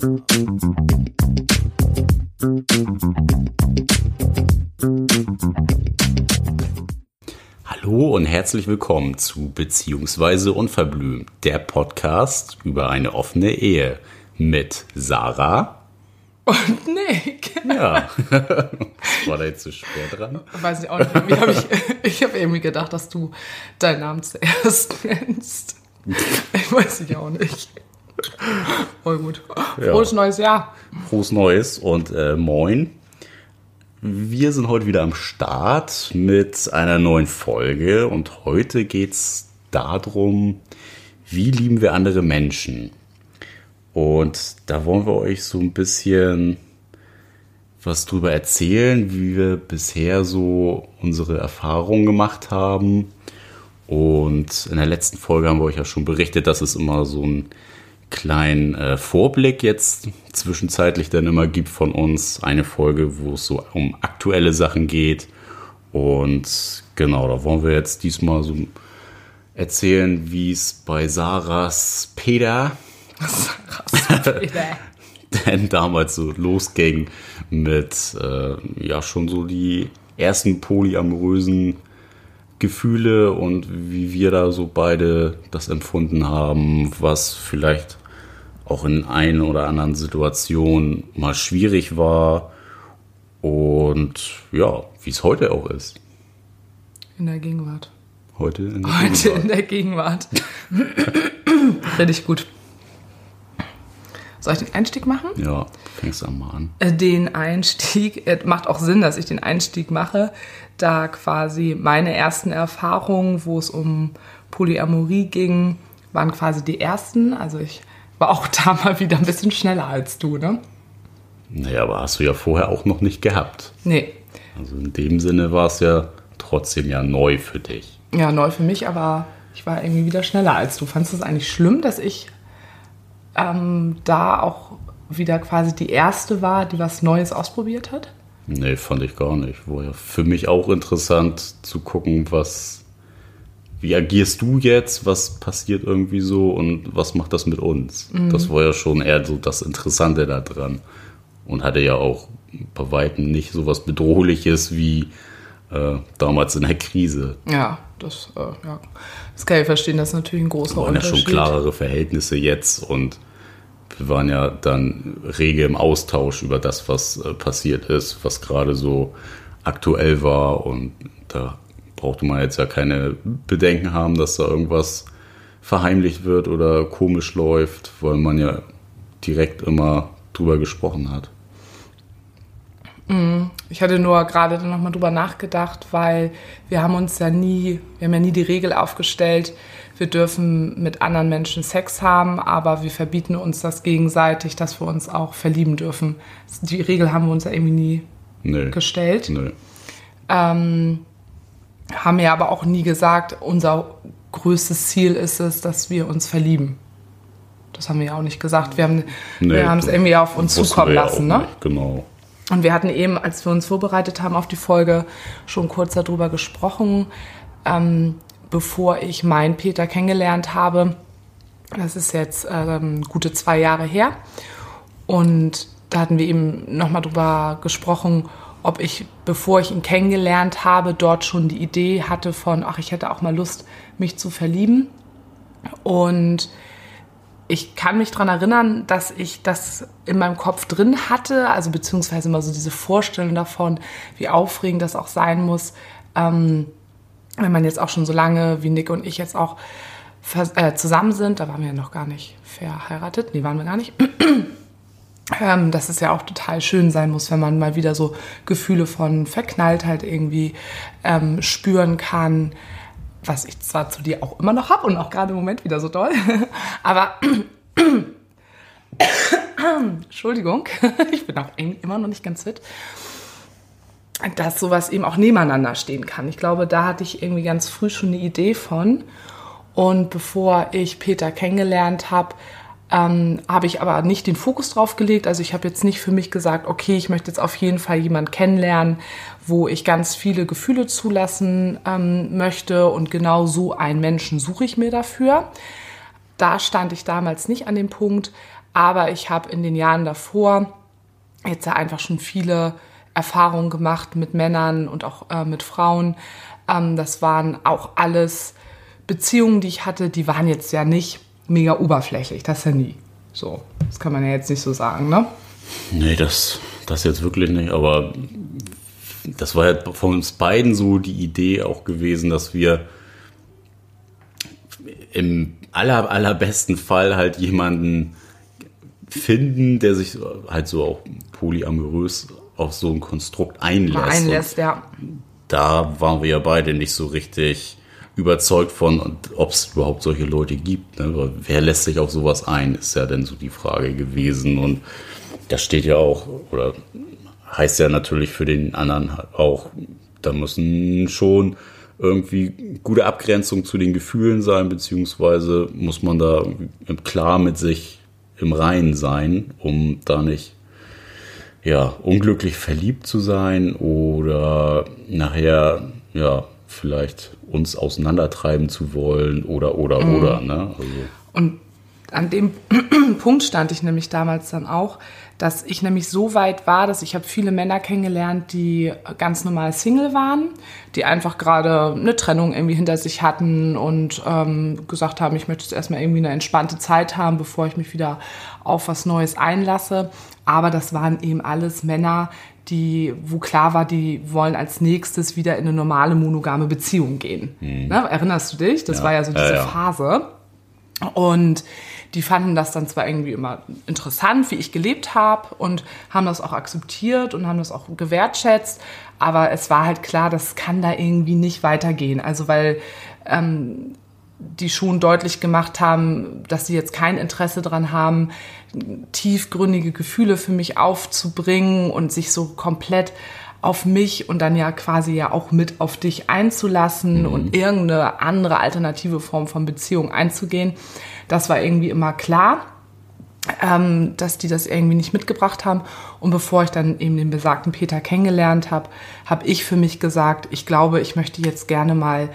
Hallo und herzlich willkommen zu Beziehungsweise Unverblümt, der Podcast über eine offene Ehe mit Sarah und Nick. Ja. War da jetzt zu schwer dran? Weiß ich auch nicht. Irgendwie hab ich ich habe irgendwie gedacht, dass du deinen Namen zuerst nennst. Ich weiß ich auch nicht. Voll gut. Frohes ja. neues Jahr. Frohes Neues und äh, moin. Wir sind heute wieder am Start mit einer neuen Folge und heute geht es darum, wie lieben wir andere Menschen. Und da wollen wir euch so ein bisschen was drüber erzählen, wie wir bisher so unsere Erfahrungen gemacht haben. Und in der letzten Folge haben wir euch ja schon berichtet, dass es immer so einen kleinen äh, Vorblick jetzt zwischenzeitlich dann immer gibt von uns. Eine Folge, wo es so um aktuelle Sachen geht. Und genau, da wollen wir jetzt diesmal so erzählen, wie es bei Sarahs Peter denn damals so losging mit äh, ja schon so die ersten polyamorösen Gefühle und wie wir da so beide das empfunden haben, was vielleicht auch in ein oder anderen Situationen mal schwierig war und ja, wie es heute auch ist. In der Gegenwart. Heute in der Heute Gegenwart. in der Gegenwart. Richtig gut. Soll ich den Einstieg machen? Ja, fängst du mal an. Äh, den Einstieg, es macht auch Sinn, dass ich den Einstieg mache, da quasi meine ersten Erfahrungen, wo es um Polyamorie ging, waren quasi die ersten. Also ich war auch da mal wieder ein bisschen schneller als du, ne? Naja, aber hast du ja vorher auch noch nicht gehabt. Nee. Also in dem Sinne war es ja trotzdem ja neu für dich. Ja, neu für mich, aber ich war irgendwie wieder schneller als du. Fandest du es eigentlich schlimm, dass ich ähm, da auch wieder quasi die erste war, die was Neues ausprobiert hat? Nee, fand ich gar nicht. War ja für mich auch interessant zu gucken, was, wie agierst du jetzt, was passiert irgendwie so und was macht das mit uns? Mhm. Das war ja schon eher so das Interessante daran. Und hatte ja auch bei Weitem nicht so was Bedrohliches wie äh, damals in der Krise. Ja, das, äh, ja. das kann ich verstehen, das ist natürlich ein großer Unterschied. waren ja schon klarere Verhältnisse jetzt und wir waren ja dann rege im Austausch über das, was äh, passiert ist, was gerade so aktuell war. Und da brauchte man jetzt ja keine Bedenken haben, dass da irgendwas verheimlicht wird oder komisch läuft, weil man ja direkt immer drüber gesprochen hat. Mhm. Ich hatte nur gerade dann nochmal drüber nachgedacht, weil wir haben uns ja nie, wir haben ja nie die Regel aufgestellt, wir dürfen mit anderen Menschen Sex haben, aber wir verbieten uns das gegenseitig, dass wir uns auch verlieben dürfen. Die Regel haben wir uns ja irgendwie nie nee. gestellt. Nee. Ähm, haben ja aber auch nie gesagt, unser größtes Ziel ist es, dass wir uns verlieben. Das haben wir ja auch nicht gesagt. Wir haben, nee, wir es irgendwie auf uns zukommen lassen. Ne? Nicht, genau. Und wir hatten eben, als wir uns vorbereitet haben auf die Folge, schon kurz darüber gesprochen. Ähm, bevor ich meinen Peter kennengelernt habe. Das ist jetzt ähm, gute zwei Jahre her. Und da hatten wir eben nochmal drüber gesprochen, ob ich, bevor ich ihn kennengelernt habe, dort schon die Idee hatte von, ach, ich hätte auch mal Lust, mich zu verlieben. Und ich kann mich daran erinnern, dass ich das in meinem Kopf drin hatte, also beziehungsweise immer so diese Vorstellung davon, wie aufregend das auch sein muss, ähm, wenn man jetzt auch schon so lange wie Nick und ich jetzt auch äh, zusammen sind, da waren wir ja noch gar nicht verheiratet, nee, waren wir gar nicht, ähm, dass es ja auch total schön sein muss, wenn man mal wieder so Gefühle von Verknalltheit irgendwie ähm, spüren kann, was ich zwar zu dir auch immer noch habe und auch gerade im Moment wieder so toll, aber Entschuldigung, ich bin auch immer noch nicht ganz fit dass sowas eben auch nebeneinander stehen kann. Ich glaube, da hatte ich irgendwie ganz früh schon eine Idee von. Und bevor ich Peter kennengelernt habe, ähm, habe ich aber nicht den Fokus drauf gelegt. Also ich habe jetzt nicht für mich gesagt, okay, ich möchte jetzt auf jeden Fall jemanden kennenlernen, wo ich ganz viele Gefühle zulassen ähm, möchte. Und genau so einen Menschen suche ich mir dafür. Da stand ich damals nicht an dem Punkt. Aber ich habe in den Jahren davor jetzt ja einfach schon viele Erfahrungen gemacht mit Männern und auch äh, mit Frauen. Ähm, das waren auch alles Beziehungen, die ich hatte, die waren jetzt ja nicht mega oberflächlich. Das ja nie. So, das kann man ja jetzt nicht so sagen, ne? Nee, das, das jetzt wirklich nicht. Aber das war ja von uns beiden so die Idee auch gewesen, dass wir im aller, allerbesten Fall halt jemanden finden, der sich halt so auch polyamorös auf so ein Konstrukt einlässt. einlässt, ja. Da waren wir ja beide nicht so richtig überzeugt von, ob es überhaupt solche Leute gibt. Ne? Wer lässt sich auf sowas ein, ist ja dann so die Frage gewesen. Und das steht ja auch, oder heißt ja natürlich für den anderen auch, da müssen schon irgendwie gute Abgrenzung zu den Gefühlen sein, beziehungsweise muss man da klar mit sich im Reinen sein, um da nicht ja, unglücklich verliebt zu sein oder nachher ja vielleicht uns auseinandertreiben zu wollen oder oder mhm. oder. Ne? Also. Und an dem Punkt stand ich nämlich damals dann auch, dass ich nämlich so weit war, dass ich habe viele Männer kennengelernt, die ganz normal Single waren, die einfach gerade eine Trennung irgendwie hinter sich hatten und ähm, gesagt haben, ich möchte jetzt erstmal irgendwie eine entspannte Zeit haben, bevor ich mich wieder auf was Neues einlasse. Aber das waren eben alles Männer, die, wo klar war, die wollen als nächstes wieder in eine normale monogame Beziehung gehen. Mhm. Ne? Erinnerst du dich? Das ja. war ja so diese ja, ja. Phase. Und die fanden das dann zwar irgendwie immer interessant, wie ich gelebt habe und haben das auch akzeptiert und haben das auch gewertschätzt, aber es war halt klar, das kann da irgendwie nicht weitergehen. Also weil ähm, die schon deutlich gemacht haben, dass sie jetzt kein Interesse daran haben, tiefgründige Gefühle für mich aufzubringen und sich so komplett auf mich und dann ja quasi ja auch mit auf dich einzulassen mhm. und irgendeine andere alternative Form von Beziehung einzugehen. Das war irgendwie immer klar, ähm, dass die das irgendwie nicht mitgebracht haben. Und bevor ich dann eben den besagten Peter kennengelernt habe, habe ich für mich gesagt, ich glaube, ich möchte jetzt gerne mal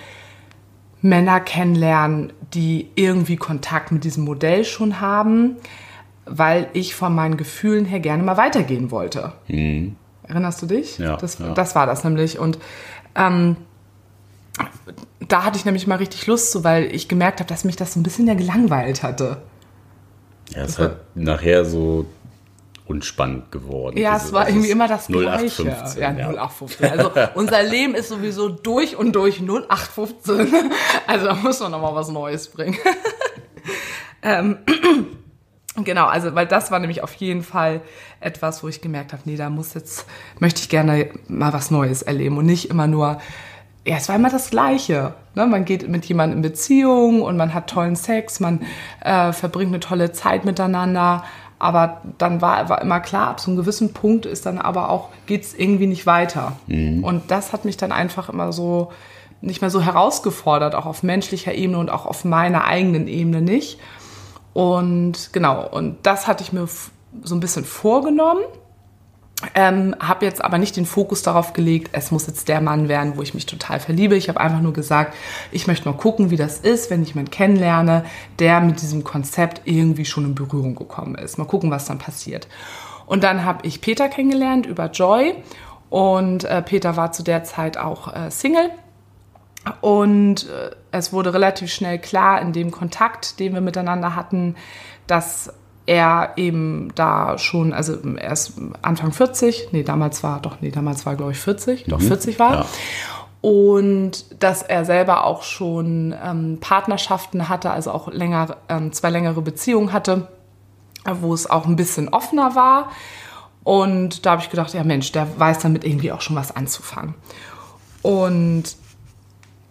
Männer kennenlernen, die irgendwie Kontakt mit diesem Modell schon haben, weil ich von meinen Gefühlen her gerne mal weitergehen wollte. Mhm. Erinnerst du dich? Ja das, ja. das war das nämlich. Und ähm, da hatte ich nämlich mal richtig Lust zu, weil ich gemerkt habe, dass mich das so ein bisschen ja gelangweilt hatte. Ja, es ist halt nachher so unspannend geworden. Ja, es war irgendwie immer das 0815, Gleiche. Ja, ja, 0815. Also unser Leben ist sowieso durch und durch 0815. Also da muss man nochmal was Neues bringen. ähm, genau, also weil das war nämlich auf jeden Fall etwas, wo ich gemerkt habe, nee, da muss jetzt, möchte ich gerne mal was Neues erleben und nicht immer nur ja, es war immer das Gleiche. Ne? Man geht mit jemandem in Beziehung und man hat tollen Sex, man äh, verbringt eine tolle Zeit miteinander. Aber dann war, war immer klar, ab so einem gewissen Punkt ist dann aber auch, geht es irgendwie nicht weiter. Mhm. Und das hat mich dann einfach immer so nicht mehr so herausgefordert, auch auf menschlicher Ebene und auch auf meiner eigenen Ebene nicht. Und genau, und das hatte ich mir so ein bisschen vorgenommen ähm, habe jetzt aber nicht den Fokus darauf gelegt, es muss jetzt der Mann werden, wo ich mich total verliebe. Ich habe einfach nur gesagt, ich möchte mal gucken, wie das ist, wenn ich jemanden kennenlerne, der mit diesem Konzept irgendwie schon in Berührung gekommen ist. Mal gucken, was dann passiert. Und dann habe ich Peter kennengelernt über Joy und äh, Peter war zu der Zeit auch äh, Single. Und äh, es wurde relativ schnell klar in dem Kontakt, den wir miteinander hatten, dass er eben da schon, also er ist Anfang 40, nee, damals war, doch, nee, damals war, glaube ich, 40, mhm. doch 40 war. Ja. Und dass er selber auch schon ähm, Partnerschaften hatte, also auch länger, ähm, zwei längere Beziehungen hatte, wo es auch ein bisschen offener war. Und da habe ich gedacht, ja Mensch, der weiß damit irgendwie auch schon was anzufangen. Und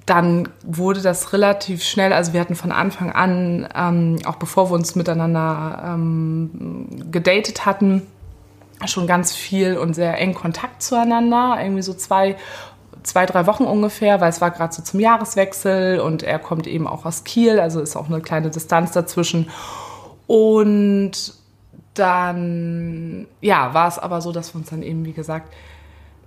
dann wurde das relativ schnell, also wir hatten von Anfang an, ähm, auch bevor wir uns miteinander ähm, gedatet hatten, schon ganz viel und sehr eng Kontakt zueinander, irgendwie so zwei, zwei drei Wochen ungefähr, weil es war gerade so zum Jahreswechsel und er kommt eben auch aus Kiel, also ist auch eine kleine Distanz dazwischen. Und dann, ja, war es aber so, dass wir uns dann eben, wie gesagt,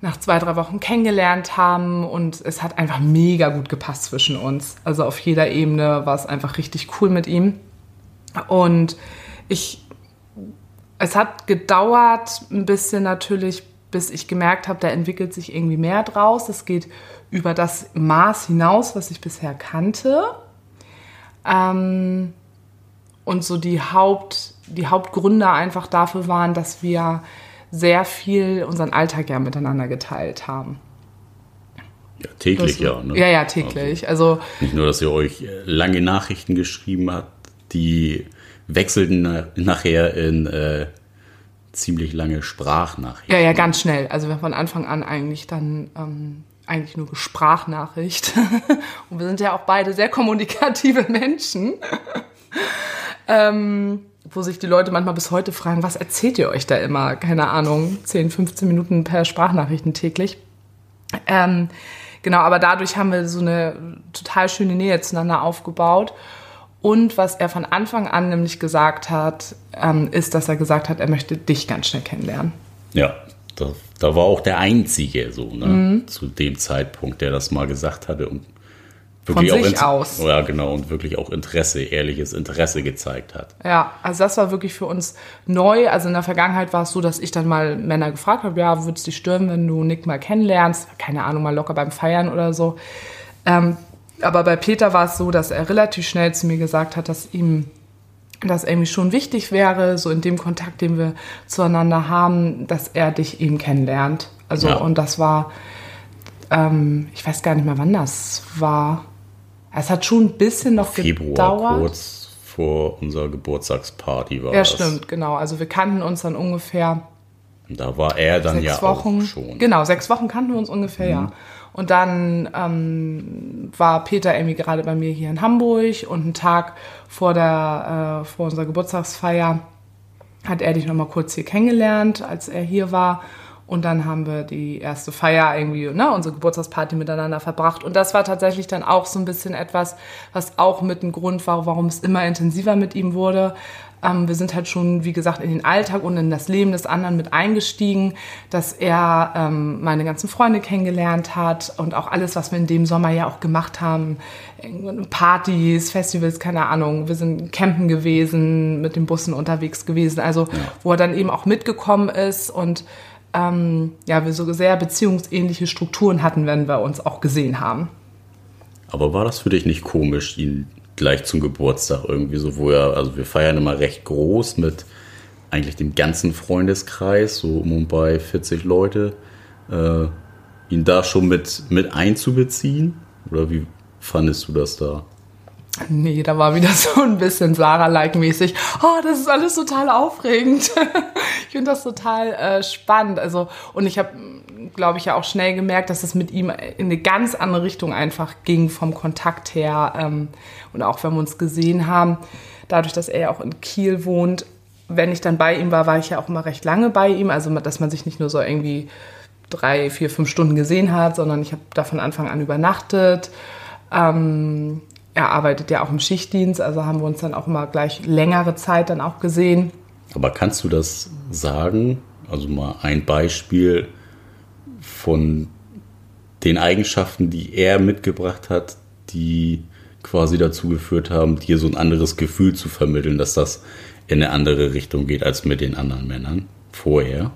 nach zwei, drei Wochen kennengelernt haben und es hat einfach mega gut gepasst zwischen uns. Also auf jeder Ebene war es einfach richtig cool mit ihm. Und ich es hat gedauert ein bisschen natürlich, bis ich gemerkt habe, da entwickelt sich irgendwie mehr draus. Es geht über das Maß hinaus, was ich bisher kannte. Ähm, und so die, Haupt, die Hauptgründe einfach dafür waren, dass wir sehr viel unseren Alltag ja miteinander geteilt haben. Ja, täglich Das- ja. Ne? Ja, ja, täglich. Also, Nicht nur, dass ihr euch äh, lange Nachrichten geschrieben habt, die wechselten na nachher in äh, ziemlich lange Sprachnachrichten. ja, ja, ganz schnell. Also wir von Anfang an eigentlich dann ähm, eigentlich nur Sprachnachricht. Und wir sind ja auch beide sehr kommunikative Menschen. ähm, wo sich die Leute manchmal bis heute fragen, was erzählt ihr euch da immer? Keine Ahnung, 10, 15 Minuten per Sprachnachrichten täglich. Ähm, genau, aber dadurch haben wir so eine total schöne Nähe zueinander aufgebaut. Und was er von Anfang an nämlich gesagt hat, ähm, ist, dass er gesagt hat, er möchte dich ganz schnell kennenlernen. Ja, da, da war auch der Einzige so, ne? Mhm. Zu dem Zeitpunkt, der das mal gesagt hatte und wirklich auch sich aus. Ja, genau, und wirklich auch Interesse, ehrliches Interesse gezeigt hat. Ja, also das war wirklich für uns neu. Also in der Vergangenheit war es so, dass ich dann mal Männer gefragt habe, ja, würde es dich stören, wenn du Nick mal kennenlernst? Keine Ahnung, mal locker beim Feiern oder so. Ähm, aber bei Peter war es so, dass er relativ schnell zu mir gesagt hat, dass ihm das irgendwie schon wichtig wäre, so in dem Kontakt, den wir zueinander haben, dass er dich eben kennenlernt. Also Ja. und das war, ähm, ich weiß gar nicht mehr, wann das war. Es hat schon ein bisschen noch Februar, gedauert. kurz vor unserer Geburtstagsparty war Ja, das. stimmt, genau. Also wir kannten uns dann ungefähr da war er dann sechs ja Wochen. auch schon. Genau, sechs Wochen kannten wir uns ungefähr, ja. Und dann ähm, war Peter irgendwie gerade bei mir hier in Hamburg und einen Tag vor, der, äh, vor unserer Geburtstagsfeier hat er dich nochmal kurz hier kennengelernt, als er hier war. Und dann haben wir die erste Feier irgendwie, ne, unsere Geburtstagsparty miteinander verbracht. Und das war tatsächlich dann auch so ein bisschen etwas, was auch mit ein Grund war, warum es immer intensiver mit ihm wurde. Ähm, wir sind halt schon, wie gesagt, in den Alltag und in das Leben des anderen mit eingestiegen, dass er ähm, meine ganzen Freunde kennengelernt hat und auch alles, was wir in dem Sommer ja auch gemacht haben. Partys, Festivals, keine Ahnung. Wir sind campen gewesen, mit den Bussen unterwegs gewesen. Also, wo er dann eben auch mitgekommen ist und ähm, ja, wir so sehr beziehungsähnliche Strukturen hatten, wenn wir uns auch gesehen haben. Aber war das für dich nicht komisch, ihn gleich zum Geburtstag irgendwie so, wo er, also wir feiern immer recht groß mit eigentlich dem ganzen Freundeskreis, so um und bei 40 Leute, äh, ihn da schon mit, mit einzubeziehen? Oder wie fandest du das da? Nee, da war wieder so ein bisschen Sarah-like-mäßig. Oh, das ist alles total aufregend. ich finde das total äh, spannend. Also, und ich habe, glaube ich, ja auch schnell gemerkt, dass es mit ihm in eine ganz andere Richtung einfach ging vom Kontakt her. Ähm, und auch wenn wir uns gesehen haben, dadurch, dass er ja auch in Kiel wohnt, wenn ich dann bei ihm war, war ich ja auch immer recht lange bei ihm. Also, dass man sich nicht nur so irgendwie drei, vier, fünf Stunden gesehen hat, sondern ich habe da von Anfang an übernachtet. Ähm, er arbeitet ja auch im Schichtdienst, also haben wir uns dann auch immer gleich längere Zeit dann auch gesehen. Aber kannst du das sagen? Also mal ein Beispiel von den Eigenschaften, die er mitgebracht hat, die quasi dazu geführt haben, dir so ein anderes Gefühl zu vermitteln, dass das in eine andere Richtung geht als mit den anderen Männern vorher.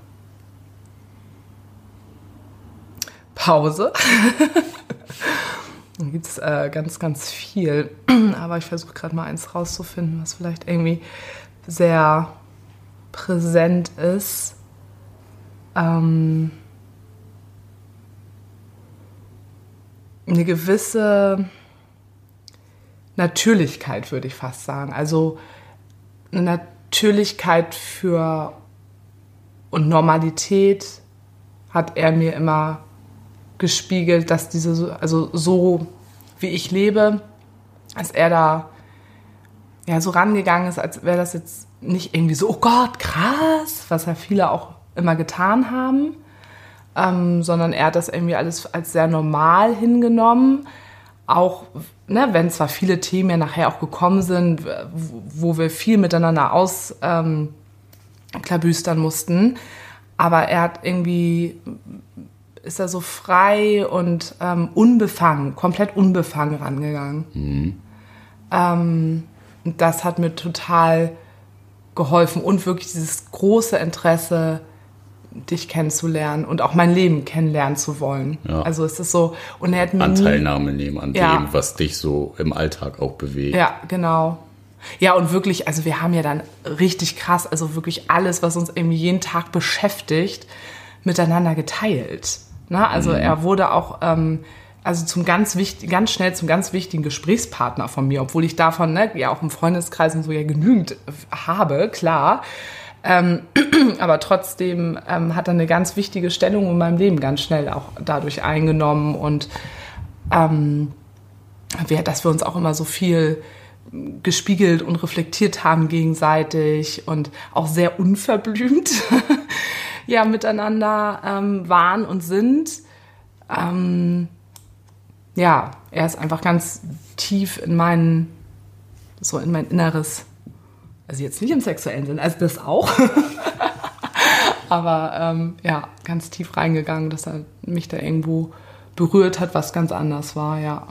Pause. Dann gibt es äh, ganz, ganz viel. Aber ich versuche gerade mal eins rauszufinden, was vielleicht irgendwie sehr präsent ist. Ähm, eine gewisse Natürlichkeit, würde ich fast sagen. Also eine Natürlichkeit für und Normalität hat er mir immer gespiegelt, dass diese, so- also so wie ich lebe, dass er da ja so rangegangen ist, als wäre das jetzt nicht irgendwie so, oh Gott, krass, was ja viele auch immer getan haben, ähm, sondern er hat das irgendwie alles als sehr normal hingenommen. Auch, ne, wenn zwar viele Themen ja nachher auch gekommen sind, wo, wir viel miteinander aus ähm, mussten, aber er hat irgendwie ist er so frei und ähm, unbefangen, komplett unbefangen rangegangen. Ähm, und das hat mir total geholfen und wirklich dieses große Interesse, dich kennenzulernen und auch mein Leben kennenlernen zu wollen. Ja. Also es ist so, und er hat mir nie, Anteilnahme nehmen an Ja. dem, was dich so im Alltag auch bewegt. Ja, genau. Ja, und wirklich, also wir haben ja dann richtig krass, also wirklich alles, was uns irgendwie jeden Tag beschäftigt, miteinander geteilt. Ne? Also er wurde auch ähm, also zum ganz wichtig, ganz schnell zum ganz wichtigen Gesprächspartner von mir, obwohl ich davon ne, ja auch im Freundeskreis und so ja genügend habe, klar. Ähm, aber trotzdem ähm, hat er eine ganz wichtige Stellung in meinem Leben ganz schnell auch dadurch eingenommen und ähm, dass wir uns auch immer so viel gespiegelt und reflektiert haben gegenseitig und auch sehr unverblümt ja miteinander ähm, waren und sind. Ähm, ja, er ist einfach ganz tief in mein, so in mein Inneres, also jetzt nicht im sexuellen Sinn, also das auch, aber ähm, ja, ganz tief reingegangen, dass er mich da irgendwo berührt hat, was ganz anders war, ja.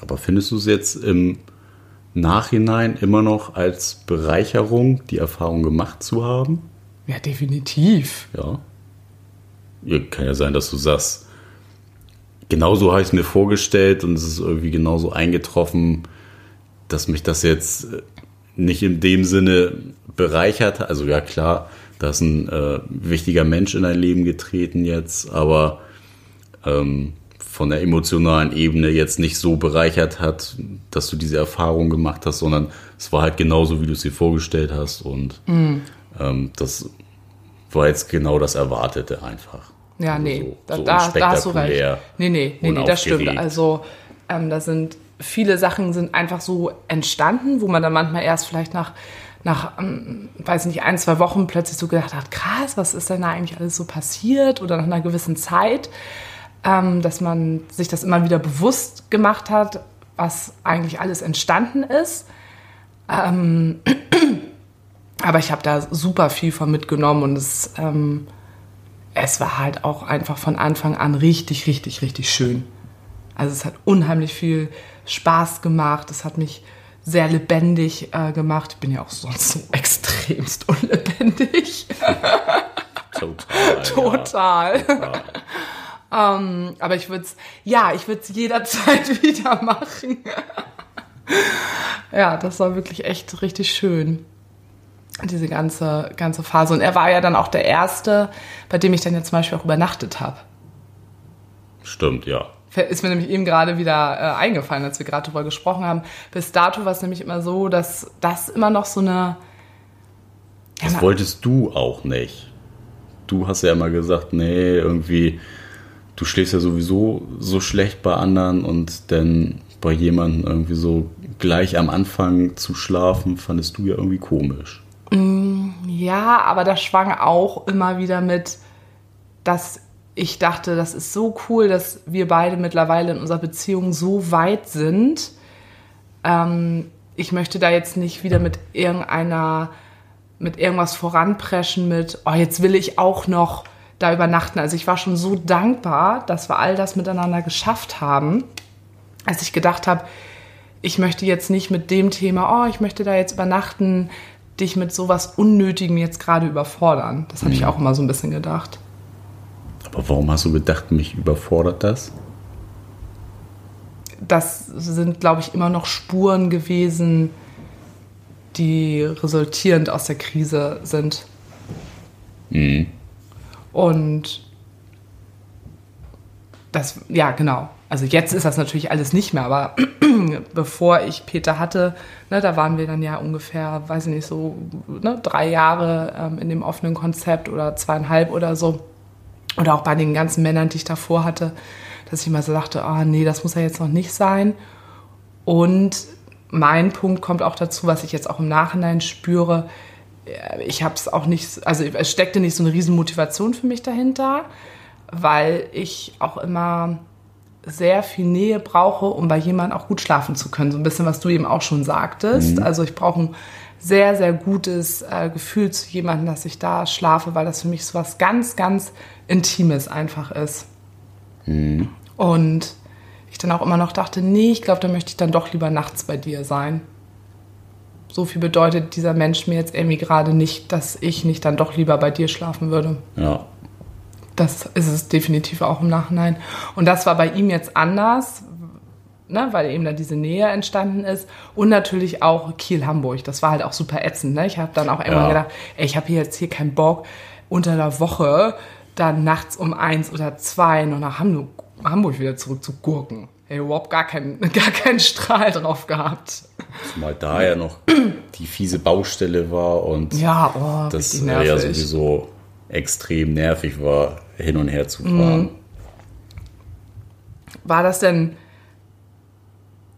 Aber findest du es jetzt im Nachhinein immer noch als Bereicherung, die Erfahrung gemacht zu haben? Ja, definitiv. Ja. ja kann ja sein, dass du sagst, genauso habe ich es mir vorgestellt und es ist irgendwie genauso eingetroffen, dass mich das jetzt äh, nicht in dem Sinne bereichert hat. Also ja klar, da ist ein äh, wichtiger Mensch in dein Leben getreten jetzt, aber ähm, von der emotionalen Ebene jetzt nicht so bereichert hat, dass du diese Erfahrung gemacht hast, sondern es war halt genauso, wie du es dir vorgestellt hast und ähm, das war jetzt genau das Erwartete einfach. Ja, Also nee, so, da, so da, da hast du recht. Nee, nee, nee, nee das stimmt. Also, ähm, da sind viele Sachen sind einfach so entstanden, wo man dann manchmal erst vielleicht nach, nach ähm, weiß nicht, ein, zwei Wochen plötzlich so gedacht hat, krass, was ist denn da eigentlich alles so passiert? Oder nach einer gewissen Zeit, ähm, dass man sich das immer wieder bewusst gemacht hat, was eigentlich alles entstanden ist. Ähm, aber ich habe da super viel von mitgenommen und es, ähm, es war halt auch einfach von Anfang an richtig, richtig, richtig schön. Also es hat unheimlich viel Spaß gemacht. Es hat mich sehr lebendig äh, gemacht. Ich bin ja auch sonst so extremst unlebendig. Total. Total. Ja. Ähm, aber ich würde es, ja, ich würde es jederzeit wieder machen. ja, das war wirklich echt richtig schön. Diese ganze, ganze Phase. Und er war ja dann auch der Erste, bei dem ich dann ja zum Beispiel auch übernachtet habe. Stimmt, ja. Ist mir nämlich eben gerade wieder äh, eingefallen, als wir gerade darüber gesprochen haben. Bis dato war es nämlich immer so, dass das immer noch so eine. Ja, Das wolltest du auch nicht. Du hast ja immer gesagt, nee, irgendwie, du schläfst ja sowieso so schlecht bei anderen und dann bei jemandem irgendwie so gleich am Anfang zu schlafen, fandest du ja irgendwie komisch. Ja, aber das schwang auch immer wieder mit, dass ich dachte, das ist so cool, dass wir beide mittlerweile in unserer Beziehung so weit sind. Ähm, ich möchte da jetzt nicht wieder mit irgendeiner, mit irgendwas voranpreschen mit, oh, jetzt will ich auch noch da übernachten. Also ich war schon so dankbar, dass wir all das miteinander geschafft haben, als ich gedacht habe, ich möchte jetzt nicht mit dem Thema, oh, ich möchte da jetzt übernachten, dich mit sowas Unnötigem jetzt gerade überfordern. Das habe ich auch immer so ein bisschen gedacht. Aber warum hast du gedacht, mich überfordert das? Das sind, glaube ich, immer noch Spuren gewesen, die resultierend aus der Krise sind. Und das, ja, genau. Also jetzt ist das natürlich alles nicht mehr, aber bevor ich Peter hatte, ne, da waren wir dann ja ungefähr, weiß ich nicht, so ne, drei Jahre ähm, in dem offenen Konzept oder zweieinhalb oder so. Oder auch bei den ganzen Männern, die ich davor hatte, dass ich immer so dachte, ah nee, das muss ja jetzt noch nicht sein. Und mein Punkt kommt auch dazu, was ich jetzt auch im Nachhinein spüre. äh, Ich habe es auch nicht, also es steckte nicht so eine riesen Motivation für mich dahinter, weil ich auch immer sehr viel Nähe brauche, um bei jemandem auch gut schlafen zu können. So ein bisschen, was du eben auch schon sagtest. Also ich brauche ein sehr, sehr gutes äh, Gefühl zu jemandem, dass ich da schlafe, weil das für mich so was ganz, ganz Intimes einfach ist. Und ich dann auch immer noch dachte, nee, ich glaube, da möchte ich dann doch lieber nachts bei dir sein. so viel bedeutet dieser Mensch mir jetzt irgendwie gerade nicht, dass ich nicht dann doch lieber bei dir schlafen würde. Ja. Das ist es definitiv auch im Nachhinein. Und das war bei ihm jetzt anders, ne, weil eben da diese Nähe entstanden ist. Und natürlich auch Kiel-Hamburg. Das war halt auch super ätzend. Ne? Ich habe dann auch irgendwann Ja. gedacht, ey, ich habe hier jetzt hier keinen Bock, unter der Woche dann nachts um eins oder zwei noch nach Hamburg, Hamburg wieder zurück zu gurken. Ey, überhaupt gar keinen, gar keinen Strahl drauf gehabt. Zumal da ja noch die fiese Baustelle war und Ja, oh, das äh, ja sowieso extrem nervig war, hin und her zu fahren. War das denn,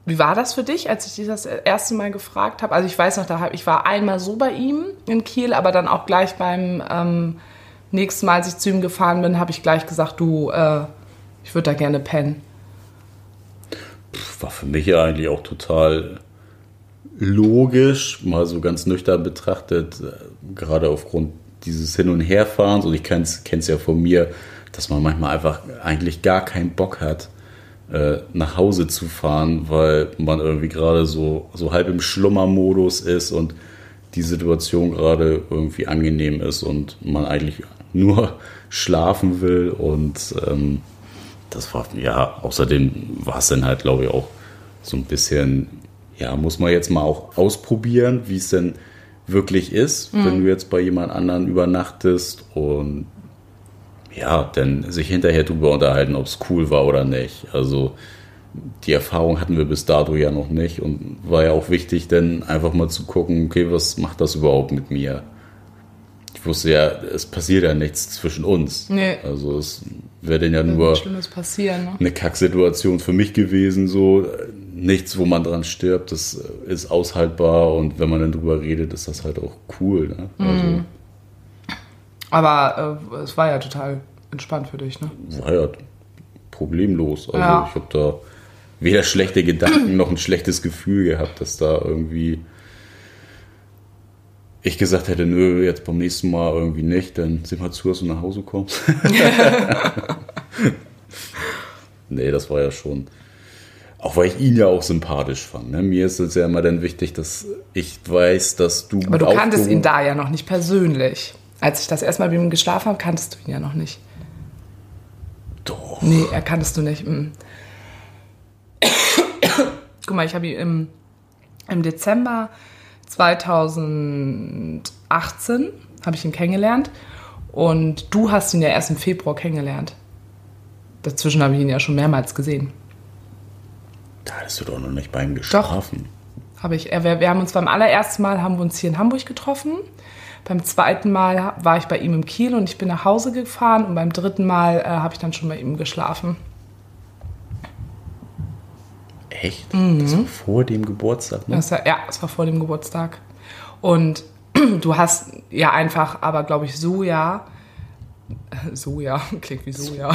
wie war das für dich, als ich dich das erste Mal gefragt habe? Also ich weiß noch, da ich war einmal so bei ihm in Kiel, aber dann auch gleich beim ähm, nächsten Mal, als ich zu ihm gefahren bin, habe ich gleich gesagt, du, äh, ich würde da gerne pennen. War für mich ja eigentlich auch total logisch, mal so ganz nüchtern betrachtet, äh, gerade aufgrund dieses Hin- und Herfahrens. Und ich kenne es ja von mir, dass man manchmal einfach eigentlich gar keinen Bock hat, äh, nach Hause zu fahren, weil man irgendwie gerade so, so halb im Schlummermodus ist und die Situation gerade irgendwie angenehm ist und man eigentlich nur schlafen will. Und ähm, das war, ja, außerdem war es dann halt, glaube ich, auch so ein bisschen, ja, muss man jetzt mal auch ausprobieren, wie es denn wirklich ist, wenn du jetzt bei jemand anderen übernachtest und ja, dann sich hinterher drüber unterhalten, ob es cool war oder nicht. Also die Erfahrung hatten wir bis dato ja noch nicht und war ja auch wichtig, dann einfach mal zu gucken, okay, was macht das überhaupt mit mir? Ich wusste ja, es passiert ja nichts zwischen uns. Nee. Also es wäre dann ja nur passieren, ne? eine Kacksituation für mich gewesen, so nichts, wo man dran stirbt, das ist aushaltbar und wenn man dann drüber redet, ist das halt auch cool. Ne? Also Aber äh, es war ja total entspannt für dich, ne? war ja problemlos. Also Ja. ich habe da weder schlechte Gedanken noch ein schlechtes Gefühl gehabt, dass da irgendwie ich gesagt hätte, nö, jetzt beim nächsten Mal irgendwie nicht, dann sieh mal zu, dass du nach Hause kommst. nee, das war ja schon. Auch weil ich ihn ja auch sympathisch fand. Ne? Mir ist es ja immer dann wichtig, dass ich weiß, dass du. Aber du kanntest ihn da ja noch nicht persönlich. Als ich das erste Mal mit ihm geschlafen habe, kanntest du ihn ja noch nicht. Doch. Nee, er kanntest du nicht. mm. Guck mal, ich habe ihn im, im Dezember 2018 habe ich ihn kennengelernt und du hast ihn ja erst im Februar kennengelernt. Dazwischen habe ich ihn ja schon mehrmals gesehen. Hattest du doch noch nicht bei ihm geschlafen. Habe ich. Er- Wir, wir haben uns beim allerersten Mal haben wir uns hier in Hamburg getroffen. Beim zweiten Mal war ich bei ihm im Kiel und ich bin nach Hause gefahren und beim dritten Mal äh, habe ich dann schon bei ihm geschlafen. Echt? Mhm. Das war vor dem Geburtstag, ne? Das war, ja, es war vor dem Geburtstag. Und du hast ja einfach, aber glaube ich, Soja. Soja, klingt wie Soja.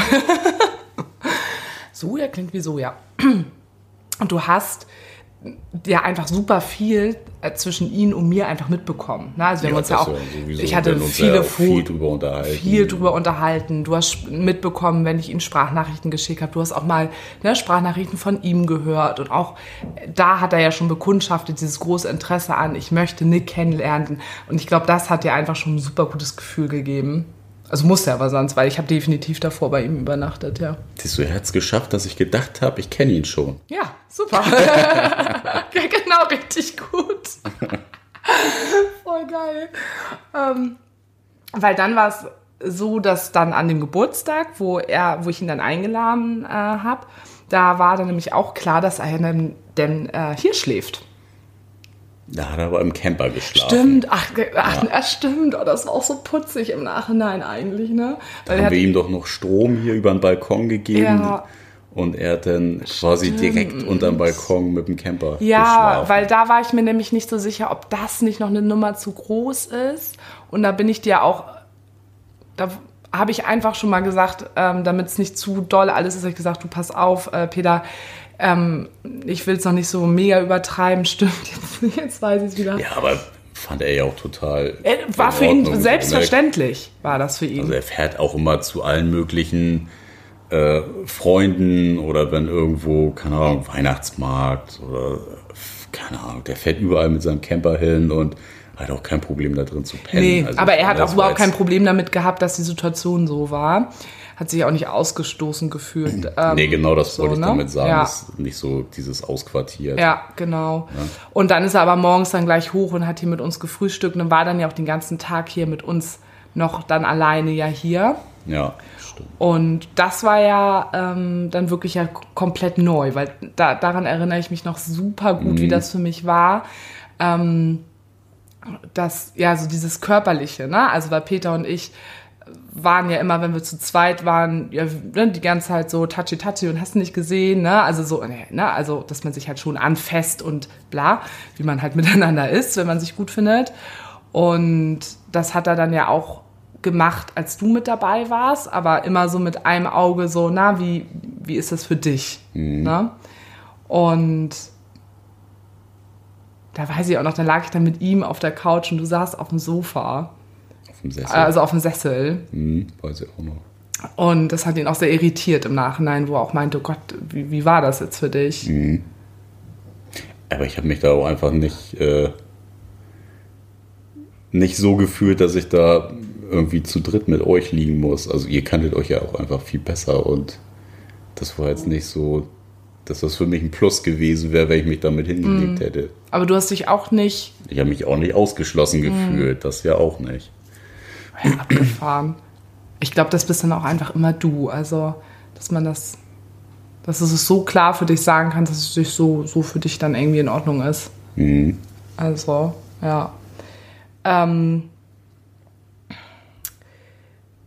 Soja klingt wie Soja. Und du hast ja einfach super viel äh, zwischen ihn und mir einfach mitbekommen. Ne? Also wir haben uns ja auch, sowieso. ich hatte viele ja viel drüber unterhalten. viel drüber unterhalten. Du hast mitbekommen, wenn ich ihm Sprachnachrichten geschickt habe. Du hast auch mal ne, Sprachnachrichten von ihm gehört. Und auch äh, da hat er ja schon bekundschaftet, dieses große Interesse an, ich möchte Nick kennenlernen. Und ich glaube, das hat dir einfach schon ein super gutes Gefühl gegeben. Also musste er aber sonst, weil ich habe definitiv davor bei ihm übernachtet, ja. Siehst du, er hat es geschafft, dass ich gedacht habe, ich kenne ihn schon. Ja, super. ja, genau, richtig gut. Voll geil. Ähm, weil dann war es so, dass dann an dem Geburtstag, wo er, wo ich ihn dann eingeladen äh, habe, da war dann nämlich auch klar, dass er dann, denn äh, hier schläft. Da hat er aber im Camper geschlafen. Stimmt, ach, ach ja. stimmt. Oh, das war auch so putzig im Nachhinein eigentlich, ne? Weil er Haben wir ihm doch noch Strom hier über den Balkon gegeben. Ja. Und er hat dann quasi direkt unterm Balkon mit dem Camper Ja, geschlafen. weil da war ich mir nämlich nicht so sicher, ob das nicht noch eine Nummer zu groß ist. Und da bin ich dir auch, da habe ich einfach schon mal gesagt, ähm, damit es nicht zu doll alles ist, habe ich gesagt, du pass auf, äh, Peter, ähm, ich will es noch nicht so mega übertreiben. Stimmt, jetzt, jetzt weiß ich es wieder. Ja, aber fand er ja auch total. Äh, war für ihn selbstverständlich, war das für ihn. Also er fährt auch immer zu allen möglichen äh, Freunden oder wenn irgendwo, keine Ahnung, Weihnachtsmarkt oder keine Ahnung, der fährt überall mit seinem Camper hin und hat auch kein Problem da drin zu pennen. Nee, Also aber er hat auch überhaupt kein Problem damit gehabt, dass die Situation so war. Hat sich auch nicht ausgestoßen gefühlt. Ähm, Nee, genau das so, wollte ich ne? damit sagen. Ja. Nicht so dieses Ausquartiert. Ja, genau. Und dann ist er aber morgens dann gleich hoch und hat hier mit uns gefrühstückt und war dann ja auch den ganzen Tag hier mit uns noch dann alleine ja hier. Ja, stimmt. Und das war ja ähm, dann wirklich ja komplett neu, weil da, daran erinnere ich mich noch super gut, wie das für mich war. Ähm, das, ja, so dieses Körperliche, ne? Also weil Peter und ich waren ja immer, wenn wir zu zweit waren, ja, ne, die ganze Zeit so touchy-touchy und hast nicht gesehen, ne? Also so, ne, also, dass man sich halt schon anfasst und bla, wie man halt miteinander ist, wenn man sich gut findet. Und das hat er dann ja auch gemacht, als du mit dabei warst, aber immer so mit einem Auge so, na, wie, wie ist das für dich? Ne? Und da weiß ich auch noch, da lag ich dann mit ihm auf der Couch und du saßt auf dem Sofa, Auf dem Sessel. also auf dem Sessel. Hm, weiß ich auch noch. Und das hat ihn auch sehr irritiert im Nachhinein, wo er auch meinte, oh Gott, wie, wie war das jetzt für dich? Aber ich habe mich da auch einfach nicht, äh, nicht so gefühlt, dass ich da irgendwie zu dritt mit euch liegen muss. Also ihr kanntet euch ja auch einfach viel besser und das war jetzt nicht so, dass das für mich ein Plus gewesen wäre, wenn ich mich damit hingelegt hätte. Aber du hast dich auch nicht Ich habe mich auch nicht ausgeschlossen gefühlt, das ja auch nicht. abgefahren. Ich glaube, das bist dann auch einfach immer du. Also, dass man das, dass es so klar für dich sagen kannst, dass es sich so, so für dich dann irgendwie in Ordnung ist. Also, ja. Ähm,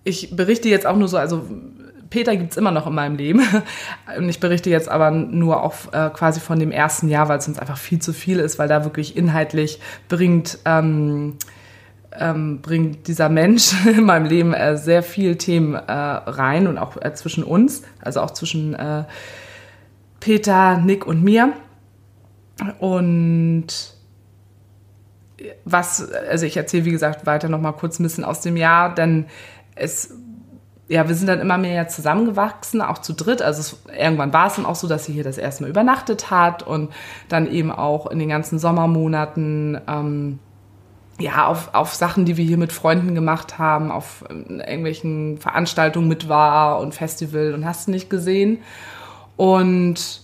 ich berichte jetzt auch nur so, also Peter gibt es immer noch in meinem Leben. Und ich berichte jetzt aber nur auch äh, quasi von dem ersten Jahr, weil es uns einfach viel zu viel ist, weil da wirklich inhaltlich bringt, ähm, ähm, bringt dieser Mensch in meinem Leben äh, sehr viel Themen äh, rein und auch äh, zwischen uns, also auch zwischen äh, Peter, Nick und mir. Und was, also ich erzähle wie gesagt weiter noch mal kurz ein bisschen aus dem Jahr, denn es, ja, wir sind dann immer mehr zusammengewachsen, auch zu dritt. Also es, irgendwann war es dann auch so, dass sie hier das erste Mal übernachtet hat und dann eben auch in den ganzen Sommermonaten ähm, ja, auf, auf Sachen, die wir hier mit Freunden gemacht haben, auf ähm, irgendwelchen Veranstaltungen mit war und Festival und hast du nicht gesehen. Und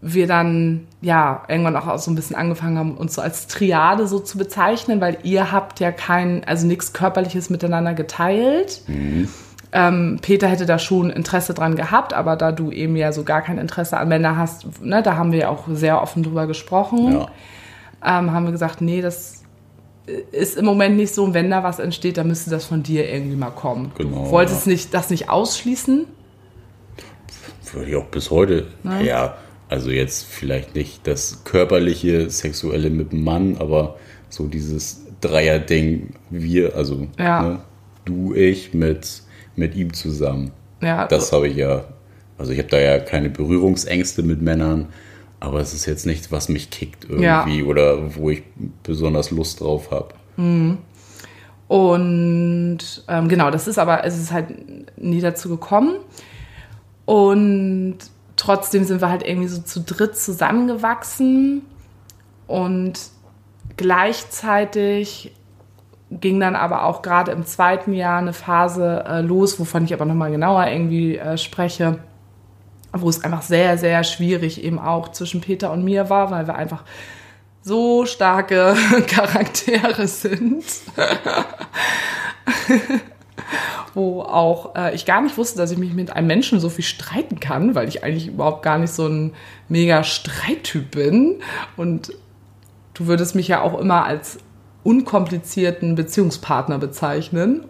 wir dann ja irgendwann auch so ein bisschen angefangen haben, uns so als Triade so zu bezeichnen, weil ihr habt ja kein, also nichts Körperliches miteinander geteilt. Ähm, Peter hätte da schon Interesse dran gehabt, aber da du eben ja so gar kein Interesse an Männern hast, ne, da haben wir ja auch sehr offen drüber gesprochen Ja. Ähm, haben wir gesagt, nee, das ist im Moment nicht so. Und wenn da was entsteht, dann müsste das von dir irgendwie mal kommen. Genau, du wolltest nicht, das nicht ausschließen. Würde ich auch bis heute. Ja, also jetzt vielleicht nicht das körperliche, sexuelle mit dem Mann, aber so dieses Dreier-Ding, wir, also Ja. ne, du, ich mit, mit ihm zusammen. Ja, Das habe ich ja, also ich habe da ja keine Berührungsängste mit Männern, aber es ist jetzt nichts, was mich kickt irgendwie oder wo ich besonders Lust drauf habe. Und ähm, genau, das ist aber, es ist halt nie dazu gekommen. Und trotzdem sind wir halt irgendwie so zu dritt zusammengewachsen. Und gleichzeitig ging dann aber auch gerade im zweiten Jahr eine Phase äh, los, wovon ich aber nochmal genauer irgendwie äh, spreche, wo es einfach sehr, sehr schwierig eben auch zwischen Peter und mir war, weil wir einfach so starke Charaktere sind. wo auch äh, ich gar nicht wusste, dass ich mich mit einem Menschen so viel streiten kann, weil ich eigentlich überhaupt gar nicht so ein mega Streittyp bin. Und du würdest mich ja auch immer als unkomplizierten Beziehungspartner bezeichnen.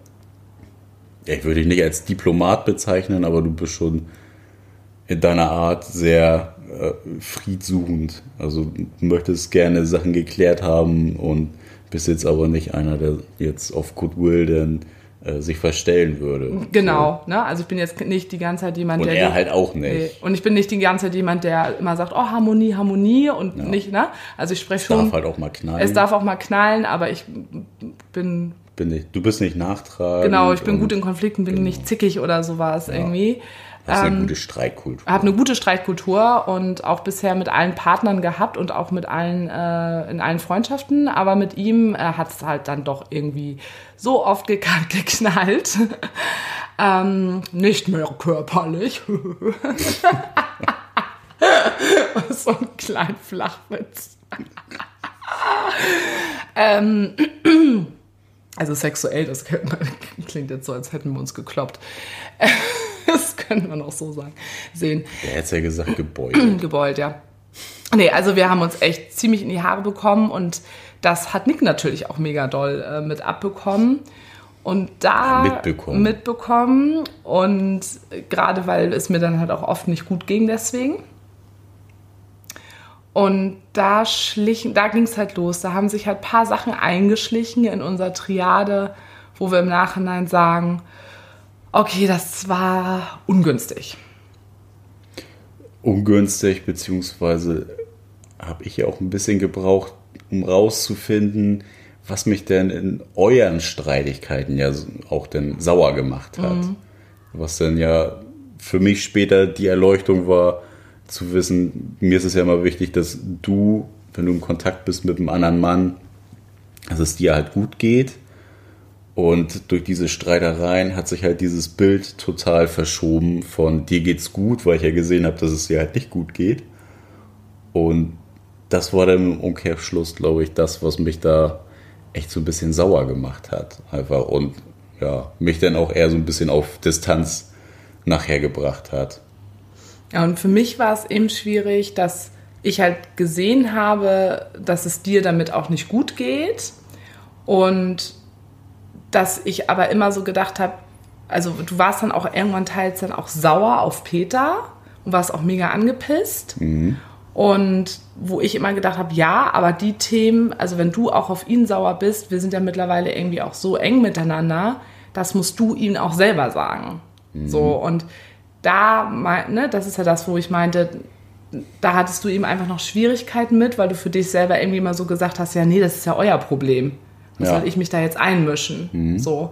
Ich würde dich nicht als Diplomat bezeichnen, aber du bist schon in deiner Art sehr äh, friedsuchend. Also du möchtest gerne Sachen geklärt haben und bist jetzt aber nicht einer, der jetzt auf Goodwill dann äh, sich verstellen würde. Genau, ne? Also ich bin jetzt nicht die ganze Zeit jemand, Und der. er die- halt auch Nee. nicht. Und ich bin nicht die ganze Zeit jemand, der immer sagt, oh, Harmonie, Harmonie und nicht, ne? Also ich spreche Es schon. darf halt auch mal knallen. Es darf auch mal knallen, aber ich bin bin nicht, du bist nicht nachtragend. Genau, ich bin gut in Konflikten, bin genau. nicht zickig oder sowas ja. irgendwie. Hast ähm, eine gute Streitkultur. Habe eine gute Streitkultur und auch bisher mit allen Partnern gehabt und auch mit allen äh, in allen Freundschaften. Aber mit ihm äh, hat es halt dann doch irgendwie so oft geknallt. ähm, nicht mehr körperlich. so ein kleiner Flachwitz. ähm, also sexuell, das klingt jetzt so, als hätten wir uns gekloppt. das könnte man auch so sagen. Sehen. Der hat ja gesagt, gebeult. gebeult, ja. Nee, also wir haben uns echt ziemlich in die Haare bekommen und das hat Nick natürlich auch mega doll äh, mit abbekommen und da mitbekommen. mitbekommen und gerade weil es mir dann halt auch oft nicht gut ging deswegen. Und da schlichen, da ging es halt los. Da haben sich halt ein paar Sachen eingeschlichen in unserer Triade, wo wir im Nachhinein sagen, okay, das war ungünstig. Ungünstig, beziehungsweise habe ich ja auch ein bisschen gebraucht, um rauszufinden, was mich denn in euren Streitigkeiten ja auch denn sauer gemacht hat. Mhm. Was dann ja für mich später die Erleuchtung war, zu wissen, mir ist es ja immer wichtig, dass du, wenn du im Kontakt bist mit einem anderen Mann, dass es dir halt gut geht und durch diese Streitereien hat sich halt dieses Bild total verschoben von dir geht's gut, weil ich ja gesehen habe, dass es dir halt nicht gut geht. Und das war dann im Umkehrschluss, glaube ich, das, was mich da echt so ein bisschen sauer gemacht hat. Einfach und ja, mich dann auch eher so ein bisschen auf Distanz nachher gebracht hat. Ja, und für mich war es eben schwierig, dass ich halt gesehen habe, dass es dir damit auch nicht gut geht. Und dass ich aber immer so gedacht habe, also du warst dann auch irgendwann teils dann auch sauer auf Peter und warst auch mega angepisst. Mhm. Und wo ich immer gedacht habe, ja, aber die Themen, also wenn du auch auf ihn sauer bist, wir sind ja mittlerweile irgendwie auch so eng miteinander, das musst du ihm auch selber sagen. Mhm. So, und da, ne, das ist ja das, wo ich meinte, da hattest du eben einfach noch Schwierigkeiten mit, weil du für dich selber irgendwie mal so gesagt hast, ja, nee, das ist ja euer Problem. Was ja. soll ich mich da jetzt einmischen? Mhm. So.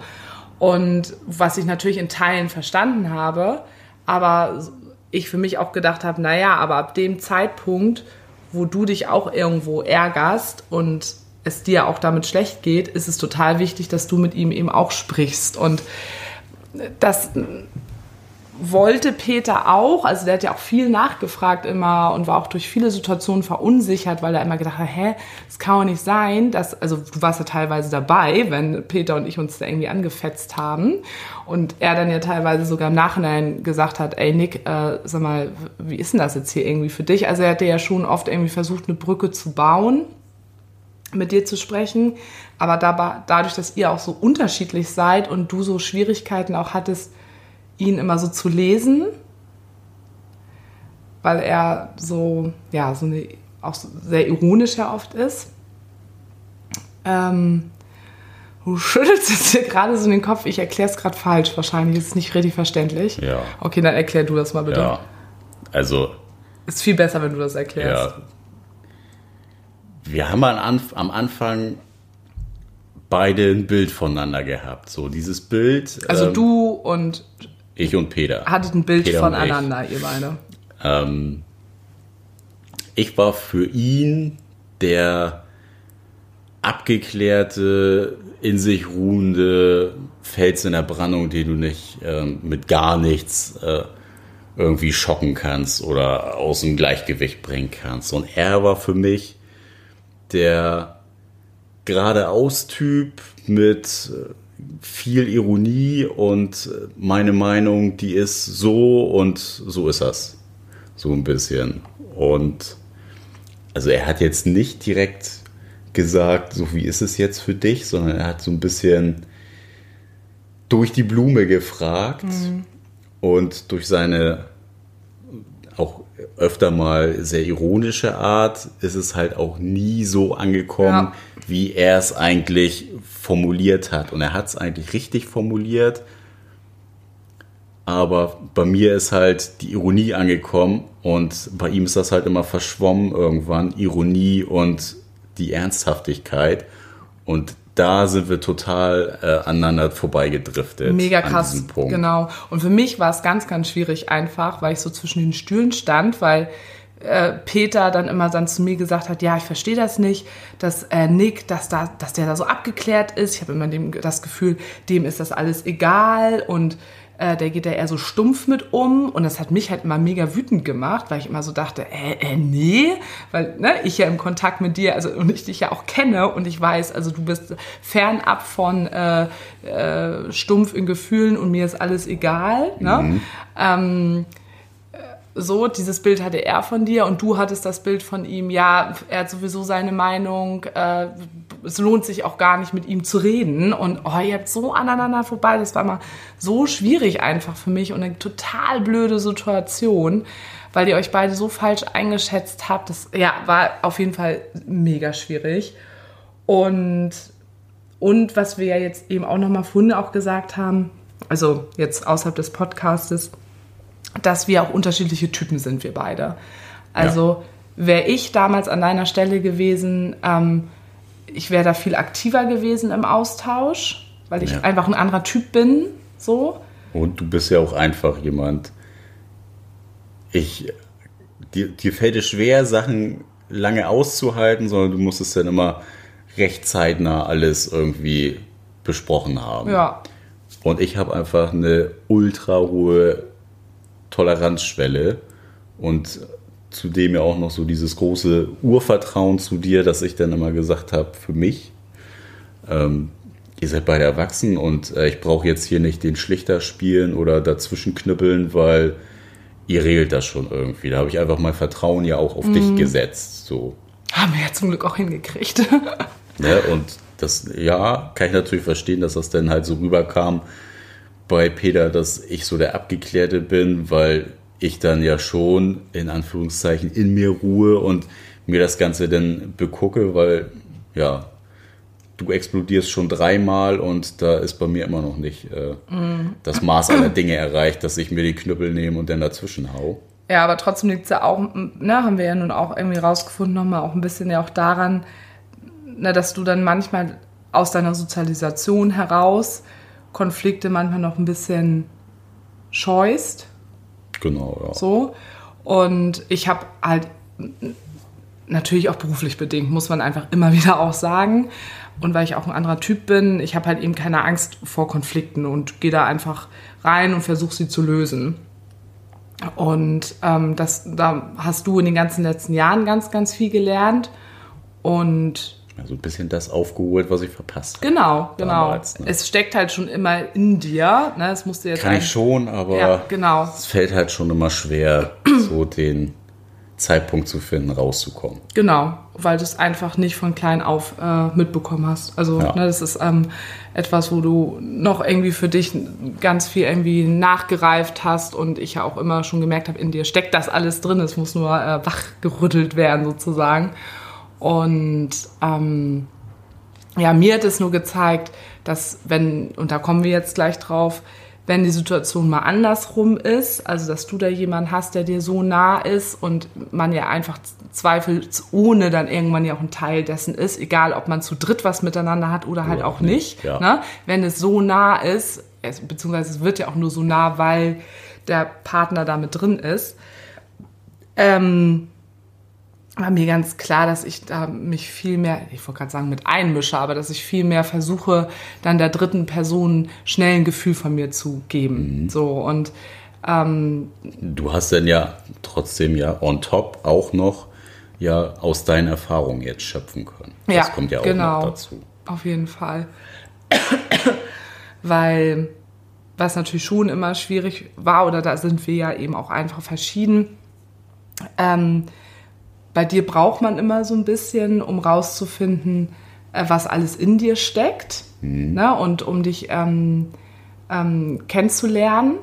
Und was ich natürlich in Teilen verstanden habe, aber ich für mich auch gedacht habe, naja, aber ab dem Zeitpunkt, wo du dich auch irgendwo ärgerst und es dir auch damit schlecht geht, ist es total wichtig, dass du mit ihm eben auch sprichst. Und das wollte Peter auch, also der hat ja auch viel nachgefragt immer und war auch durch viele Situationen verunsichert, weil er immer gedacht hat, hä, das kann doch nicht sein, dass, also du warst ja teilweise dabei, wenn Peter und ich uns da irgendwie angefetzt haben und er dann ja teilweise sogar im Nachhinein gesagt hat, ey Nick, äh, sag mal, wie ist denn das jetzt hier irgendwie für dich? Also er hatte ja schon oft irgendwie versucht, eine Brücke zu bauen mit dir zu sprechen, aber dabei, dadurch, dass ihr auch so unterschiedlich seid und du so Schwierigkeiten auch hattest, ihn immer so zu lesen, weil er so, ja, so eine, auch sehr ironisch ja oft ist. Ähm, du schüttelst jetzt hier gerade so den Kopf. Ich erkläre es gerade falsch. Wahrscheinlich ist es nicht richtig verständlich. Ja. Okay, dann erklär du das mal bitte. Ja. Also. Ist viel besser, wenn du das erklärst. Ja. Wir haben am Anfang beide ein Bild voneinander gehabt. So dieses Bild. Also ähm, du und ich und Peter. Hattet ein Bild Peter voneinander, ihr beide. Ähm, ich war für ihn der abgeklärte, in sich ruhende Fels in der Brandung, den du nicht ähm, mit gar nichts äh, irgendwie schocken kannst oder aus dem Gleichgewicht bringen kannst. Und er war für mich der geradeaus-Typ mit äh, viel Ironie und meine Meinung, die ist so und so ist das. So ein bisschen. Und also er hat jetzt nicht direkt gesagt, so wie ist es jetzt für dich, sondern er hat so ein bisschen durch die Blume gefragt mhm. und durch seine auch öfter mal sehr ironische Art ist es halt auch nie so angekommen, ja. Wie er es eigentlich formuliert hat. Und er hat es eigentlich richtig formuliert. Aber bei mir ist halt die Ironie angekommen und bei ihm ist das halt immer verschwommen irgendwann. Ironie und die Ernsthaftigkeit. Und da sind wir total äh, aneinander vorbeigedriftet. Mega krass, genau. Und für mich war es ganz, ganz schwierig einfach, weil ich so zwischen den Stühlen stand, weil äh, Peter dann immer dann zu mir gesagt hat, ja, ich verstehe das nicht, dass äh, Nick, dass, da, dass der da so abgeklärt ist. Ich habe immer dem, das Gefühl, dem ist das alles egal und äh, der geht da eher so stumpf mit um und das hat mich halt immer mega wütend gemacht, weil ich immer so dachte, äh, äh, nee, weil ne, ich ja im Kontakt mit dir, also und ich dich ja auch kenne und ich weiß, also du bist fernab von äh, äh, stumpf in Gefühlen und mir ist alles egal. Ne? Ähm, so, dieses Bild hatte er von dir und du hattest das Bild von ihm, ja, er hat sowieso seine Meinung, äh, es lohnt sich auch gar nicht mit ihm zu reden. Und oh, ihr habt so aneinander vorbei, das war mal so schwierig einfach für mich und eine total blöde Situation, weil ihr euch beide so falsch eingeschätzt habt, das ja, war auf jeden Fall mega schwierig. Und und was wir ja jetzt eben auch nochmal vorhin auch gesagt haben, also jetzt außerhalb des Podcastes, dass wir auch unterschiedliche Typen sind, wir beide. Also wäre ich damals an deiner Stelle gewesen, ähm, ich wäre da viel aktiver gewesen im Austausch, weil ich Ja. einfach ein anderer Typ bin, so. Und du bist ja auch einfach jemand. Ich, dir, dir fällt es schwer, Sachen lange auszuhalten, sondern du musst es dann immer recht zeitnah alles irgendwie besprochen haben. Ja, Und ich habe einfach eine ultra hohe Toleranzschwelle und zudem ja auch noch so dieses große Urvertrauen zu dir, dass ich dann immer gesagt habe, für mich, ähm, ihr seid beide erwachsen und äh, ich brauche jetzt hier nicht den Schlichter spielen oder dazwischen knüppeln, weil ihr regelt das schon irgendwie. Da habe ich einfach mein Vertrauen ja auch auf dich gesetzt. So. haben wir ja zum Glück auch hingekriegt. Ne? Und das, ja, kann ich natürlich verstehen, dass das dann halt so rüberkam bei Peter, dass ich so der Abgeklärte bin, weil ich dann ja schon in Anführungszeichen in mir ruhe und mir das Ganze dann begucke, weil ja, du explodierst schon dreimal und da ist bei mir immer noch nicht äh, das Maß aller Dinge erreicht, dass ich mir den Knüppel nehme und dann dazwischen hau. Ja, aber trotzdem liegt es ja auch, ne, haben wir ja nun auch irgendwie rausgefunden, nochmal auch ein bisschen ja auch daran, ne, dass du dann manchmal aus deiner Sozialisation heraus Konflikte manchmal noch ein bisschen scheust, Genau, ja. so. Und ich habe halt natürlich auch beruflich bedingt, muss man einfach immer wieder auch sagen. Und weil ich auch ein anderer Typ bin, ich habe halt eben keine Angst vor Konflikten und gehe da einfach rein und versuche sie zu lösen. Und ähm, das, da hast du in den ganzen letzten Jahren ganz, ganz viel gelernt. Und Also ein bisschen das aufgeholt, was ich verpasst habe. genau, genau. Damals, ne? Es steckt halt schon immer in dir. Ne? Es musste jetzt Kann ich schon, aber Ja, genau. es fällt halt schon immer schwer, so den Zeitpunkt zu finden, rauszukommen. Genau, weil du es einfach nicht von klein auf äh, mitbekommen hast. Also Ja. ne, das ist ähm, etwas, wo du noch irgendwie für dich ganz viel irgendwie nachgereift hast und ich ja auch immer schon gemerkt habe, in dir steckt das alles drin. Es muss nur äh, wachgerüttelt werden sozusagen. Und ähm, ja, mir hat es nur gezeigt, dass wenn, und da kommen wir jetzt gleich drauf, wenn die Situation mal andersrum ist, also dass du da jemanden hast, der dir so nah ist und man ja einfach zweifelsohne dann irgendwann ja auch ein Teil dessen ist, egal ob man zu dritt was miteinander hat oder halt Oder auch nicht. nicht, ja. Ne? Wenn es so nah ist, es, beziehungsweise es wird ja auch nur so nah, weil der Partner da mit drin ist, ähm, war mir ganz klar, dass ich da mich viel mehr, ich wollte gerade sagen mit einmische, aber dass ich viel mehr versuche, dann der dritten Person schnell ein Gefühl von mir zu geben. So und ähm, Du hast dann ja trotzdem ja on top auch noch ja aus deinen Erfahrungen jetzt schöpfen können. Das Ja, kommt ja auch genau. noch dazu. Auf jeden Fall. Weil was natürlich schon immer schwierig war, oder da sind wir ja eben auch einfach verschieden. Ähm, bei dir braucht man immer so ein bisschen, um rauszufinden, äh, was alles in dir steckt. Ne? Und um dich ähm, ähm, kennenzulernen.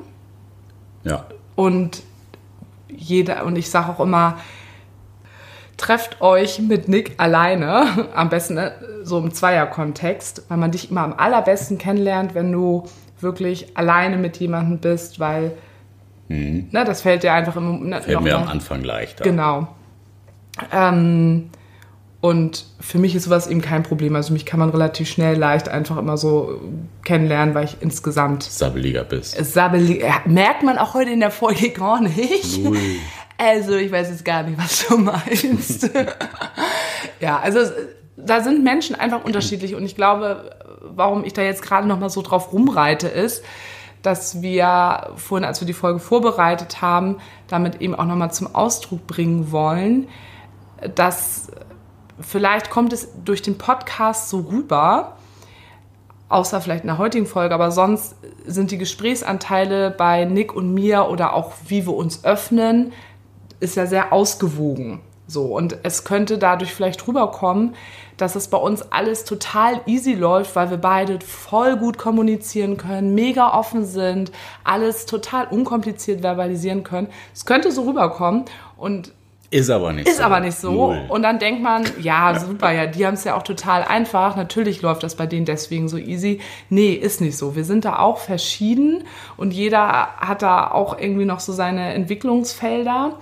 Ja, Und jeder, und ich sage auch immer, trefft euch mit Nick alleine, am besten ne, so im Zweierkontext, weil man dich immer am allerbesten kennenlernt, wenn du wirklich alleine mit jemandem bist, weil ne, das fällt dir einfach im ne, fällt mir am Anfang leichter. Genau. Ähm, Und für mich ist sowas eben kein Problem. Also mich kann man relativ schnell, leicht einfach immer so kennenlernen, weil ich insgesamt Sabbeliger bist. sabbelig. Merkt man auch heute in der Folge gar nicht. Null. Also ich weiß jetzt gar nicht, was du meinst. ja, also es- da sind Menschen einfach unterschiedlich und ich glaube, warum ich da jetzt gerade noch mal so drauf rumreite, ist, dass wir vorhin, als wir die Folge vorbereitet haben, damit eben auch noch mal zum Ausdruck bringen wollen, dass vielleicht kommt es durch den Podcast so rüber, außer vielleicht in der heutigen Folge, aber sonst sind die Gesprächsanteile bei Nick und mir oder auch wie wir uns öffnen, ist ja sehr ausgewogen. So, und es könnte dadurch vielleicht rüberkommen, dass es bei uns alles total easy läuft, weil wir beide voll gut kommunizieren können, mega offen sind, alles total unkompliziert verbalisieren können. Es könnte so rüberkommen und Ist aber nicht ist so. aber nicht so. Null. Und dann denkt man, ja, super, ja, die haben es ja auch total einfach. Natürlich läuft das bei denen deswegen so easy. Nee, ist nicht so. Wir sind da auch verschieden und jeder hat da auch irgendwie noch so seine Entwicklungsfelder.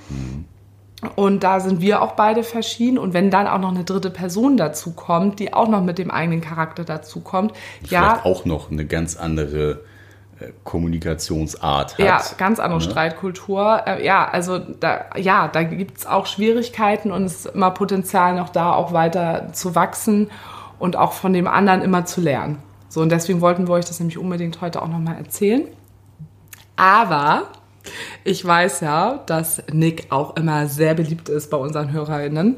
Und da sind wir auch beide verschieden. Und wenn dann auch noch eine dritte Person dazu kommt, die auch noch mit dem eigenen Charakter dazu kommt, ja, Vielleicht auch noch eine ganz andere Kommunikationsart hat. Ja, ganz andere Streitkultur. Äh, ja, also da, ja, da gibt's auch Schwierigkeiten und es ist immer Potenzial noch da, auch weiter zu wachsen und auch von dem anderen immer zu lernen. So, und deswegen wollten wir euch das nämlich unbedingt heute auch nochmal erzählen. Aber ich weiß ja, dass Nick auch immer sehr beliebt ist bei unseren HörerInnen.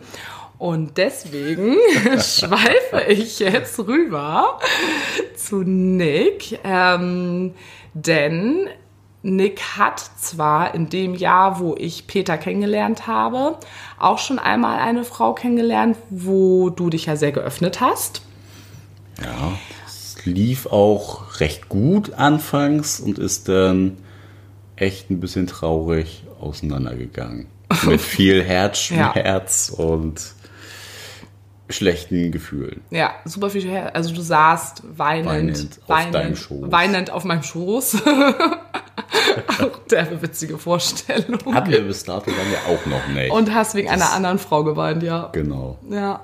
Und deswegen schweife ich jetzt rüber zu Nick. Ähm, denn Nick hat zwar in dem Jahr, wo ich Peter kennengelernt habe, auch schon einmal eine Frau kennengelernt, wo du dich ja sehr geöffnet hast. Ja, es lief auch recht gut anfangs und ist dann echt ein bisschen traurig auseinandergegangen. Mit viel Herzschmerz und schlechten Gefühlen. Ja, super viel her. Also du saßt weinend, Weinend auf weinend, deinem Schoß. weinend auf meinem Schoß. auch der witzige Vorstellung. Hatten wir bis dato dann ja auch noch nicht. Und hast wegen einer anderen Frau geweint, ja. genau. Ja.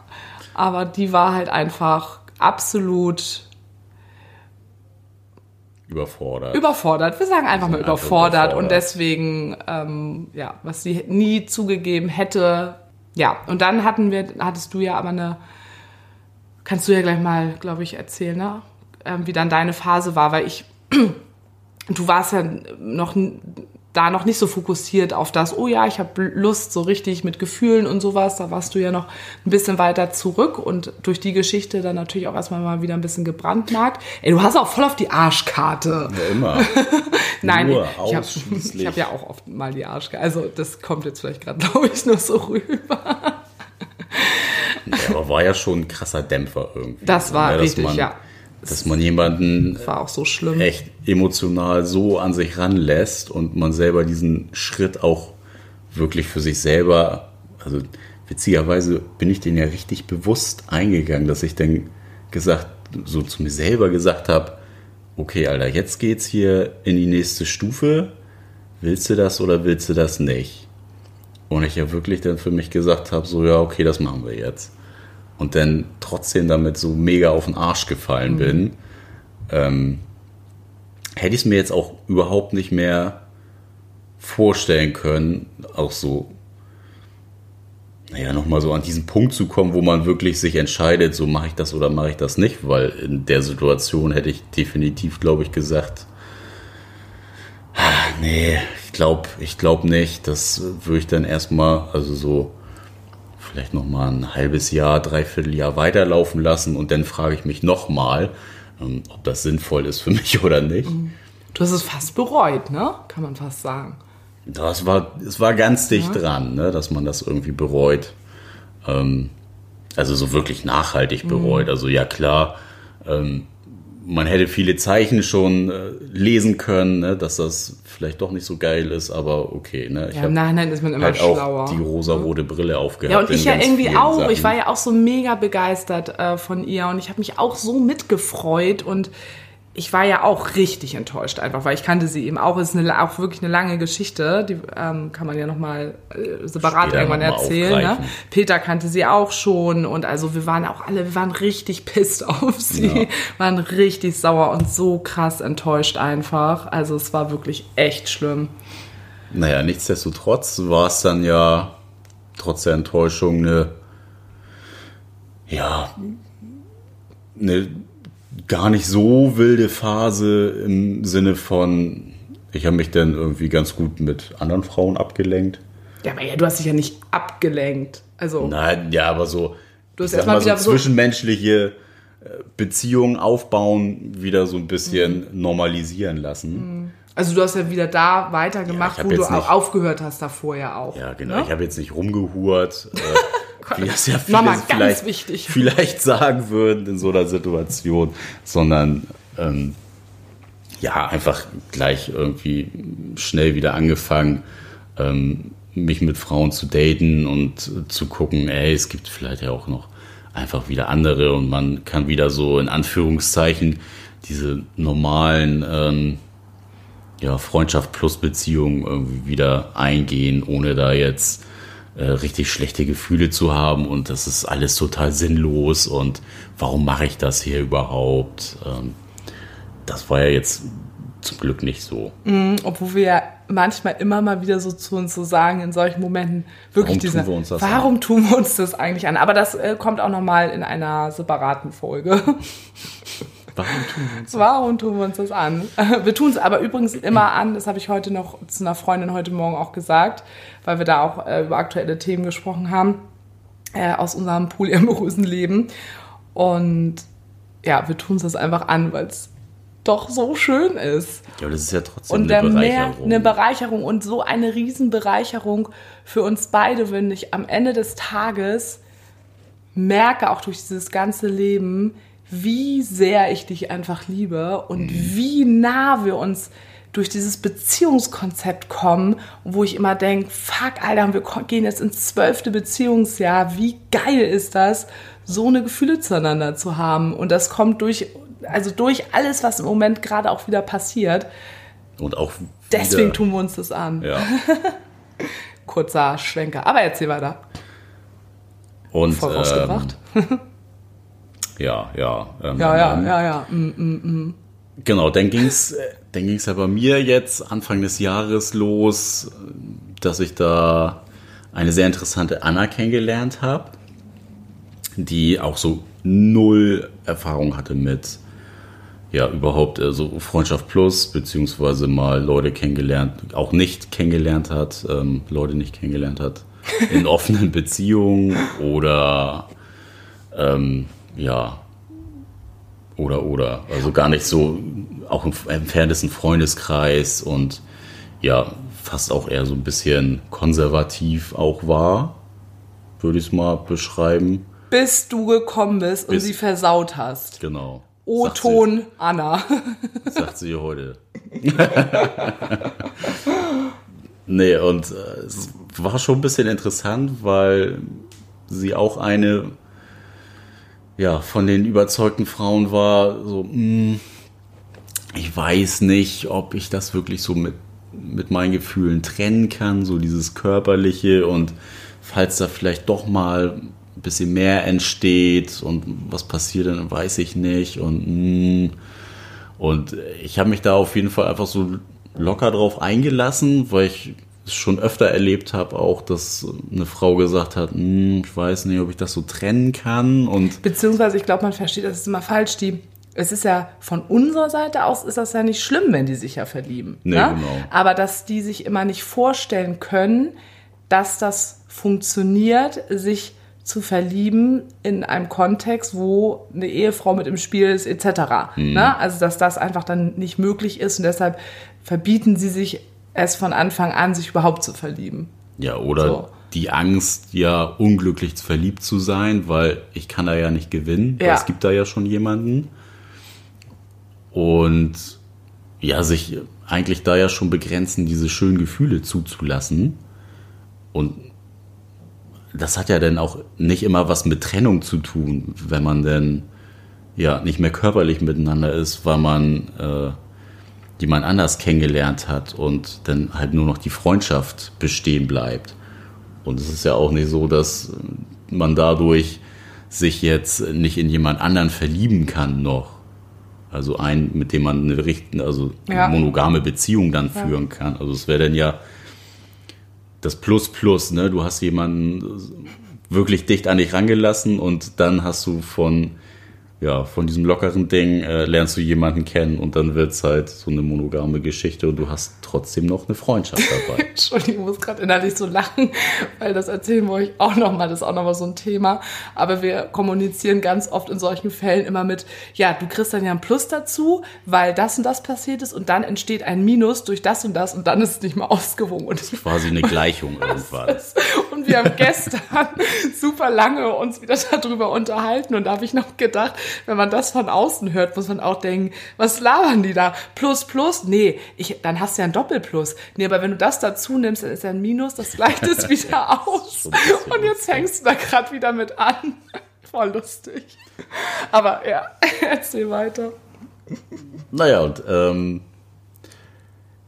Aber die war halt einfach absolut Überfordert. überfordert. Wir sagen einfach mal einfach überfordert. Und überfordert. deswegen, ähm, ja, was sie nie zugegeben hätte. Ja, und dann hatten wir, hattest du ja aber eine, kannst du ja gleich mal, glaube ich, erzählen, ne? Ähm, wie dann deine Phase war, weil ich, du warst ja noch da noch nicht so fokussiert auf das, oh ja, ich habe Lust, so richtig mit Gefühlen und sowas. Da warst du ja noch ein bisschen weiter zurück und durch die Geschichte dann natürlich auch erstmal mal wieder ein bisschen gebrandmarkt. Ey, du hast auch voll auf die Arschkarte. Ja, immer. Nein, Nur ich habe hab ja auch oft mal die Arschkarte. Also das kommt jetzt vielleicht gerade, glaube ich, nur so rüber. Ja, aber war ja schon ein krasser Dämpfer irgendwie. Das war dass richtig, ja. Dass man jemanden so echt emotional so an sich ranlässt und man selber diesen Schritt auch wirklich für sich selber, also witzigerweise bin ich den ja richtig bewusst eingegangen, dass ich dann gesagt, so zu mir selber gesagt habe, okay, Alter, jetzt geht's hier in die nächste Stufe. Willst du das oder willst du das nicht? Und ich ja wirklich dann für mich gesagt habe, so ja, okay, das machen wir jetzt. Und dann trotzdem damit so mega auf den Arsch gefallen bin, ähm, hätte ich es mir jetzt auch überhaupt nicht mehr vorstellen können, auch so, naja, nochmal so an diesen Punkt zu kommen, wo man wirklich sich entscheidet, so mache ich das oder mache ich das nicht, weil in der Situation hätte ich definitiv, glaube ich, gesagt, ah, nee, ich glaube ich glaub nicht, das würde ich dann erstmal, also so vielleicht nochmal ein halbes Jahr, dreiviertel Jahr weiterlaufen lassen und dann frage ich mich nochmal, ähm, ob das sinnvoll ist für mich oder nicht. Du hast es fast bereut, ne? Kann man fast sagen. Das war, es war ganz dicht dran, ne, dass man das irgendwie bereut. Ähm, also so wirklich nachhaltig bereut. Also ja klar, ähm, man hätte viele Zeichen schon äh, lesen können, ne, dass das vielleicht doch nicht so geil ist, aber okay. Ne, ich Ja, Im Nachhinein ist man immer halt schlauer. auch die rosarote Brille aufgehabt. Ja, und ich ja irgendwie auch. Sachen. Ich war ja auch so mega begeistert äh, von ihr und ich habe mich auch so mitgefreut und ich war ja auch richtig enttäuscht einfach, weil ich kannte sie eben auch. Es ist eine, auch wirklich eine lange Geschichte, die ähm, kann man ja nochmal äh, separat Später irgendwann erzählen. Ne? Peter kannte sie auch schon und also wir waren auch alle, wir waren richtig pisst auf sie, Ja. waren richtig sauer und so krass enttäuscht einfach. Also es war wirklich echt schlimm. Naja, nichtsdestotrotz war es dann ja trotz der Enttäuschung eine, ja, eine gar nicht so wilde Phase im Sinne von, ich habe mich dann irgendwie ganz gut mit anderen Frauen abgelenkt. Ja, aber ja, du hast dich ja nicht abgelenkt. Also Nein, ja, aber so, Du hast ich sag erst mal mal, so wieder so- zwischenmenschliche äh, Beziehungen aufbauen, wieder so ein bisschen normalisieren lassen. Also du hast ja wieder da weitergemacht, Ja, wo du nicht- auch aufgehört hast davor ja auch. Ja, genau. Ne? Ich habe jetzt nicht rumgehurt, äh, wie das ja viele ganz vielleicht, wichtig. vielleicht sagen würden in so einer Situation, sondern ähm, ja, einfach gleich irgendwie schnell wieder angefangen, ähm, mich mit Frauen zu daten und äh, zu gucken, ey, es gibt vielleicht ja auch noch einfach wieder andere und man kann wieder so in Anführungszeichen diese normalen ähm, ja, Freundschaft plus Beziehung irgendwie wieder eingehen, ohne da jetzt äh, richtig schlechte Gefühle zu haben und das ist alles total sinnlos und warum mache ich das hier überhaupt? Ähm, das war ja jetzt zum Glück nicht so. Obwohl wir ja manchmal immer mal wieder so zu uns so sagen, in solchen Momenten wirklich Warum diese, tun wir uns das warum tun wir uns das eigentlich an? Aber das äh, kommt auch nochmal in einer separaten Folge. Warum tun wir uns Warum tun wir uns das an? Wir tun es aber übrigens immer an, das habe ich heute noch zu einer Freundin heute Morgen auch gesagt, weil wir da auch äh, über aktuelle Themen gesprochen haben, äh, aus unserem polyamorösen Leben. Und ja, wir tun es das einfach an, weil es doch so schön ist. Ja, das ist ja trotzdem Und eine Bereicherung. eine Bereicherung und so eine Riesenbereicherung für uns beide, wenn ich am Ende des Tages merke, auch durch dieses ganze Leben, wie sehr ich dich einfach liebe und wie nah wir uns durch dieses Beziehungskonzept kommen, wo ich immer denke, fuck, Alter, wir gehen jetzt ins zwölfte Beziehungsjahr. Wie geil ist das, so eine Gefühle zueinander zu haben? Und das kommt durch, also durch alles, was im Moment gerade auch wieder passiert. und auch Deswegen wieder, tun wir uns das an. Ja. Kurzer Schwenker. Aber erzähl weiter. Und Vorausgebracht. Ähm, ja, ja. Ähm, ja, ja, ähm, ja, ja. Mm, Genau, dann ging's, äh, dann ging's ja bei mir jetzt Anfang des Jahres los, äh, dass ich da eine sehr interessante Anna kennengelernt habe, die auch so null Erfahrung hatte mit ja überhaupt äh, so Freundschaft plus beziehungsweise mal Leute kennengelernt, auch nicht kennengelernt hat, ähm, Leute nicht kennengelernt hat in offenen Beziehungen oder ähm, ja oder, oder. Also gar nicht so, auch im entferntesten Freundeskreis und ja, fast auch eher so ein bisschen konservativ auch war, würde ich es mal beschreiben. Bis du gekommen bist und Bis- sie versaut hast. Genau. O-Ton Anna. sagt sie heute. nee, und äh, es war schon ein bisschen interessant, weil sie auch eine ja, von den überzeugten Frauen war, so, mh, ich weiß nicht, ob ich das wirklich so mit, mit meinen Gefühlen trennen kann, so dieses körperliche und falls da vielleicht doch mal ein bisschen mehr entsteht und was passiert, dann weiß ich nicht und mh, und ich habe mich da auf jeden Fall einfach so locker drauf eingelassen, weil ich schon öfter erlebt habe, auch, dass eine Frau gesagt hat, "Hm, ich weiß nicht, ob ich das so trennen kann. Und Beziehungsweise, ich glaube, man versteht das ist immer falsch. Die, es ist ja von unserer Seite aus ist das ja nicht schlimm, wenn die sich ja verlieben. Nee, ne? genau. Aber dass die sich immer nicht vorstellen können, dass das funktioniert, sich zu verlieben in einem Kontext, wo eine Ehefrau mit im Spiel ist, etc. Mhm. Ne? Also, dass das einfach dann nicht möglich ist und deshalb verbieten sie sich es von Anfang an, sich überhaupt zu verlieben. ja, oder So. die Angst, ja, unglücklich verliebt zu sein, weil ich kann da ja nicht gewinnen, weil Ja. es gibt da ja schon jemanden. Und ja, sich eigentlich da ja schon begrenzen, diese schönen Gefühle zuzulassen. Und das hat ja dann auch nicht immer was mit Trennung zu tun, wenn man denn ja nicht mehr körperlich miteinander ist, weil man äh, jemand anders kennengelernt hat und dann halt nur noch die Freundschaft bestehen bleibt. Und es ist ja auch nicht so, dass man dadurch sich jetzt nicht in jemand anderen verlieben kann noch. Also ein, mit dem man eine richten, also Ja. monogame Beziehung dann führen kann. Also es wäre dann ja das Plus Plus, ne? Du hast jemanden wirklich dicht an dich rangelassen und dann hast du von ja, von diesem lockeren Ding äh, lernst du jemanden kennen und dann wird's halt so eine monogame Geschichte und du hast trotzdem noch eine Freundschaft dabei. Entschuldigung, ich muss gerade innerlich so lachen, weil das erzählen wir euch auch nochmal, das ist auch nochmal so ein Thema. Aber wir kommunizieren ganz oft in solchen Fällen immer mit, ja, du kriegst dann ja ein Plus dazu, weil das und das passiert ist und dann entsteht ein Minus durch das und das und dann ist es nicht mehr ausgewogen. Und, Quasi eine Gleichung irgendwann. und wir haben gestern super lange uns wieder darüber unterhalten und da habe ich noch gedacht, wenn man das von außen hört, muss man auch denken, was labern die da? Plus, plus? Nee, ich, dann hast du ja ein Doppelplus. Nee, aber wenn du das dazu nimmst, dann ist ja ein Minus, das gleicht es wieder aus. Und jetzt hängst du da gerade wieder mit an. Voll lustig. Aber ja, erzähl weiter. Naja, und ähm,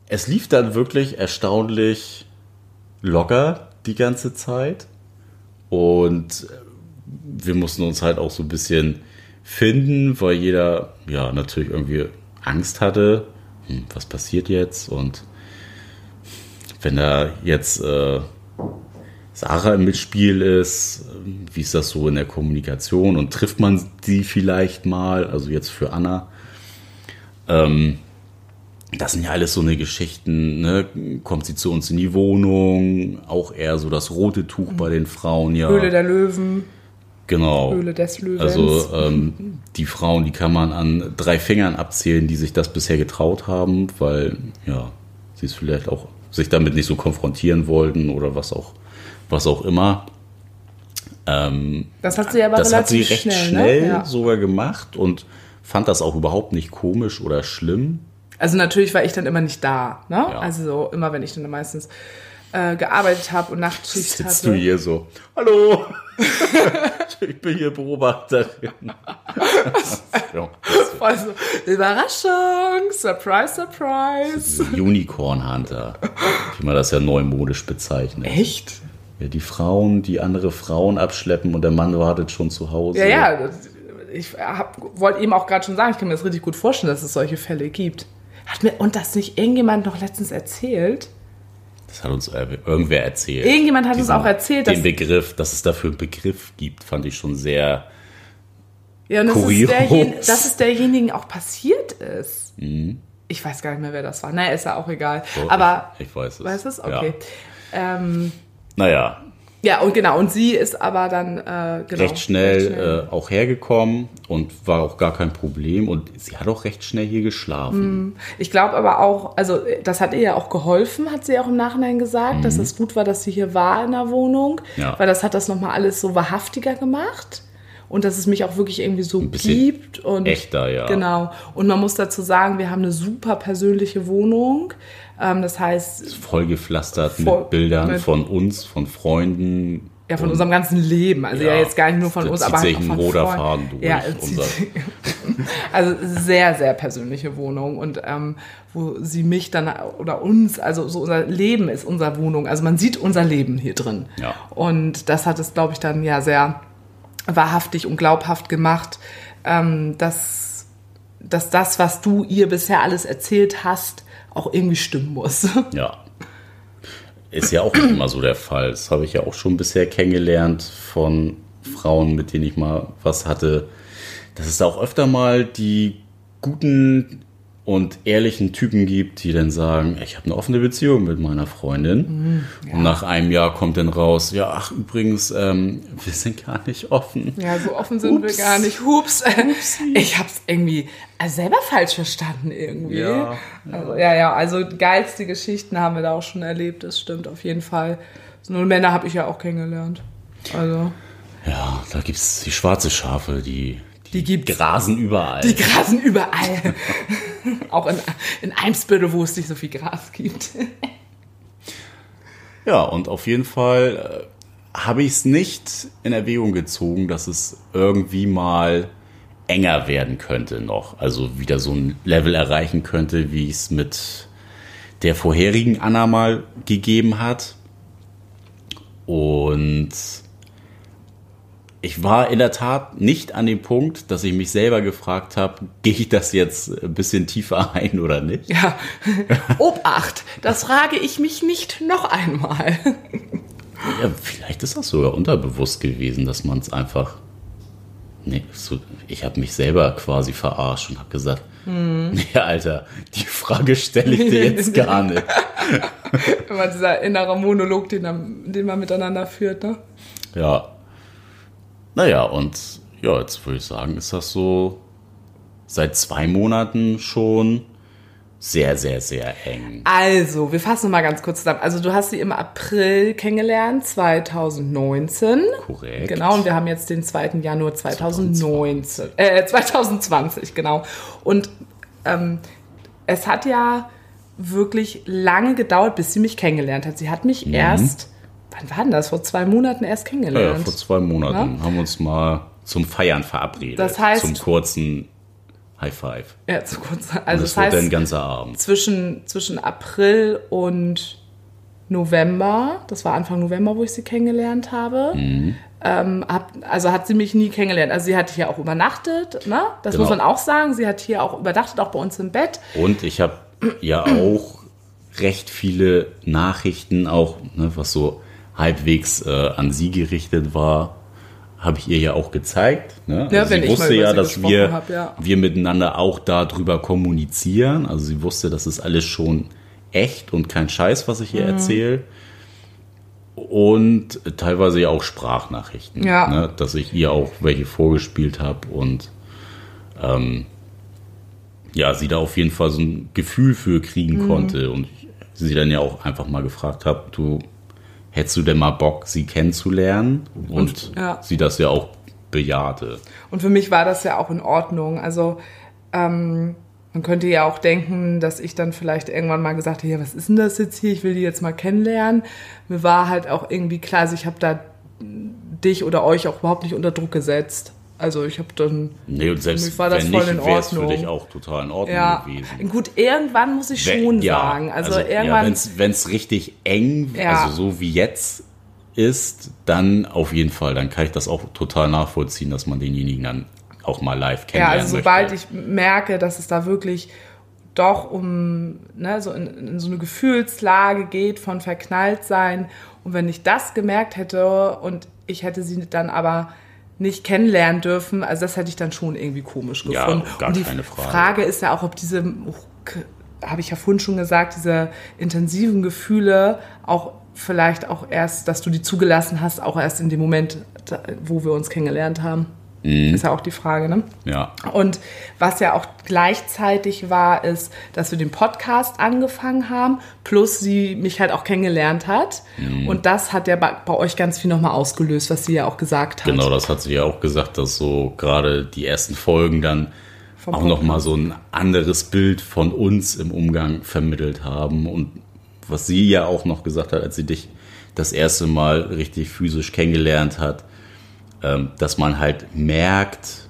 es lief dann wirklich erstaunlich locker die ganze Zeit. Und wir mussten uns halt auch so ein bisschen finden, weil jeder ja natürlich irgendwie Angst hatte, hm, was passiert jetzt? Und wenn da jetzt äh, Sarah im Mitspiel ist, wie ist das so in der Kommunikation und trifft man sie vielleicht mal, also jetzt für Anna. Ähm, das sind ja alles so eine Geschichten, ne? Kommt sie zu uns in die Wohnung, auch eher so das rote Tuch bei den Frauen, ja. Höhle der Löwen, genau. Höhle des Löwens. Also ähm, die Frauen, die kann man an drei Fingern abzählen, die sich das bisher getraut haben, weil ja, sie es vielleicht auch sich damit nicht so konfrontieren wollten oder was auch, was auch immer. Ähm, das hat sie aber das hat sie recht schnell, schnell, ne? Ja. sogar gemacht und fand das auch überhaupt nicht komisch oder schlimm. Also natürlich war ich dann immer nicht da, ne? Ja. Also so, immer wenn ich dann meistens äh, gearbeitet habe und Nachtschicht Sitzt hatte. du hier so, hallo, ich bin hier Beobachterin. ja, Voll so, Überraschung, Surprise, Surprise. Unicorn Hunter, wie man das ja neumodisch bezeichnet. Echt? Ja, die Frauen, die andere Frauen abschleppen und der Mann wartet schon zu Hause. Ja, ja. Ich wollte eben auch gerade schon sagen, ich kann mir das richtig gut vorstellen, dass es solche Fälle gibt. Hat mir und das nicht irgendjemand noch letztens erzählt? Das hat uns irgendwer erzählt. Irgendjemand hat uns Diesen- auch erzählt, Den dass Begriff, dass es dafür einen Begriff gibt, fand ich schon sehr. ja, und das ist, dass es derjenigen auch passiert ist. Mhm. Ich weiß gar nicht mehr, wer das war. Naja, ist ja auch egal. So, Aber ich, ich weiß es. weißt du es? Ja. Okay. Ähm, Naja, ja, und genau, und sie ist aber dann äh, genau, recht schnell, recht schnell. Äh, auch hergekommen und war auch gar kein Problem. Und sie hat auch recht schnell hier geschlafen. Ich glaube aber auch, also das hat ihr ja auch geholfen, hat sie auch im Nachhinein gesagt, dass es gut war, dass sie hier war in der Wohnung, Mhm. Ja. weil das hat das nochmal alles so wahrhaftiger gemacht und dass es mich auch wirklich irgendwie so gibt und echter, ja. Genau. Und man muss dazu sagen, wir haben eine super persönliche Wohnung. Ähm, das heißt, Vollgepflastert Voll- mit Bildern mit- von uns, von Freunden. ja, von Und- unserem ganzen Leben. Also ja, Ja, jetzt gar nicht nur von uns, aber sich halt auch von roter. Faden durch Ja, unser- also sehr, sehr persönliche Wohnung und ähm, wo sie mich dann oder uns, also so unser Leben ist unsere Wohnung. Also man sieht unser Leben hier drin. Ja. Und das hat es, glaube ich, dann ja sehr wahrhaftig und glaubhaft gemacht, ähm, dass, dass das, was du ihr bisher alles erzählt hast, auch irgendwie stimmen muss. Ja. Ist ja auch immer so der Fall. Das habe ich ja auch schon bisher kennengelernt von Frauen, mit denen ich mal was hatte. Dass es auch öfter mal die guten und ehrlichen Typen gibt, die dann sagen, ich habe eine offene Beziehung mit meiner Freundin. Und nach einem Jahr kommt dann raus, ja, ach übrigens, ähm, wir sind gar nicht offen. Ja, so offen sind wir Ups. gar nicht. Hups. Ich hab's irgendwie also selber falsch verstanden irgendwie. Ja, Also, ja, ja, also geilste Geschichten haben wir da auch schon erlebt, das stimmt auf jeden Fall. Nur Männer habe ich ja auch kennengelernt. Also, Ja, da gibt es die schwarze Schafe, die, Die gibt's. grasen überall. die grasen überall. auch in, in Eimsbüttel, wo es nicht so viel Gras gibt. Ja, und auf jeden Fall äh, habe ich es nicht in Erwägung gezogen, dass es irgendwie mal enger werden könnte noch. Also wieder so ein Level erreichen könnte, wie es mit der vorherigen Anna mal gegeben hat. Und ich war in der Tat nicht an dem Punkt, dass ich mich selber gefragt habe, gehe ich das jetzt ein bisschen tiefer ein oder nicht? Ja, Obacht, das frage ich mich nicht noch einmal. Ja, vielleicht ist das sogar unterbewusst gewesen, dass man es einfach. Nee, so, ich habe mich selber quasi verarscht und habe gesagt, hm. nee, Alter, die Frage stelle ich dir jetzt gar nicht. Immer dieser innere Monolog, den, den man miteinander führt, ne? Ja, naja, und ja, jetzt würde ich sagen, ist das so seit zwei Monaten schon sehr, sehr, sehr eng. Also, wir fassen mal ganz kurz zusammen. Also, du hast sie im April kennengelernt, 2019. Korrekt. Genau, und wir haben jetzt den 2. Januar 2019. 2020, äh, 2020, genau. Und ähm, es hat ja wirklich lange gedauert, bis sie mich kennengelernt hat. Sie hat mich mhm. erst wann war denn das? Vor zwei Monaten erst kennengelernt. Ja, vor zwei Monaten ja? haben wir uns mal zum Feiern verabredet. Das heißt. Zum kurzen High Five. Ja, zu kurz. Also das, das heißt, ein ganzer Abend. Zwischen, zwischen April und November, das war Anfang November, wo ich sie kennengelernt habe. Mhm. Ähm, hab, also hat sie mich nie kennengelernt. Also sie hat hier auch übernachtet, ne? Das genau. muss man auch sagen. Sie hat hier auch übernachtet, auch bei uns im Bett. Und ich habe ja auch recht viele Nachrichten, auch ne, was so halbwegs äh, an sie gerichtet war, habe ich ihr ja auch gezeigt. Ne? Ja, also wenn sie wusste ja, dass wir, hab, ja. wir miteinander auch darüber kommunizieren. Also sie wusste, das ist alles schon echt und kein Scheiß, was ich ihr mhm. erzähle. Und teilweise ja auch Sprachnachrichten, ja. ne? dass ich ihr auch welche vorgespielt habe und ähm, ja, sie da auf jeden Fall so ein Gefühl für kriegen mhm. konnte und sie dann ja auch einfach mal gefragt habe, du hättest du denn mal Bock, sie kennenzulernen? Und, ja. sie das ja auch bejahte. Und für mich war das ja auch in Ordnung. Also ähm, man könnte ja auch denken, dass ich dann vielleicht irgendwann mal gesagt habe, ja, was ist denn das jetzt hier? Ich will die jetzt mal kennenlernen. Mir war halt auch irgendwie klar, also ich habe da dich oder euch auch überhaupt nicht unter Druck gesetzt. Also ich habe dann. Nee, und selbst war das wenn voll nicht, in Ordnung. für dich auch total in Ordnung ja. gewesen. Gut, irgendwann muss ich wenn, schon ja, sagen. Also, also irgendwann. Ja, wenn es richtig eng, ja. also so wie jetzt ist, dann auf jeden Fall. Dann kann ich das auch total nachvollziehen, dass man denjenigen dann auch mal live kennenlernen Ja, also sobald möchte. ich merke, dass es da wirklich doch um ne, so in, in, so eine Gefühlslage geht von verknallt sein. Und wenn ich das gemerkt hätte und ich hätte sie dann aber nicht kennenlernen dürfen. Also das hätte ich dann schon irgendwie komisch gefunden. Ja, gar Und die keine Frage. Frage ist ja auch, ob diese, habe ich ja vorhin schon gesagt, diese intensiven Gefühle auch vielleicht auch erst, dass du die zugelassen hast, auch erst in dem Moment, wo wir uns kennengelernt haben. Mhm. Ist ja auch die Frage, ne? Ja. Und was ja auch gleichzeitig war, ist, dass wir den Podcast angefangen haben, plus sie mich halt auch kennengelernt hat. Mhm. Und das hat ja bei, bei euch ganz viel nochmal ausgelöst, was sie ja auch gesagt hat. Genau, das hat sie ja auch gesagt, dass so gerade die ersten Folgen dann Vom auch nochmal so ein anderes Bild von uns im Umgang vermittelt haben. Und was sie ja auch noch gesagt hat, als sie dich das erste Mal richtig physisch kennengelernt hat, dass man halt merkt,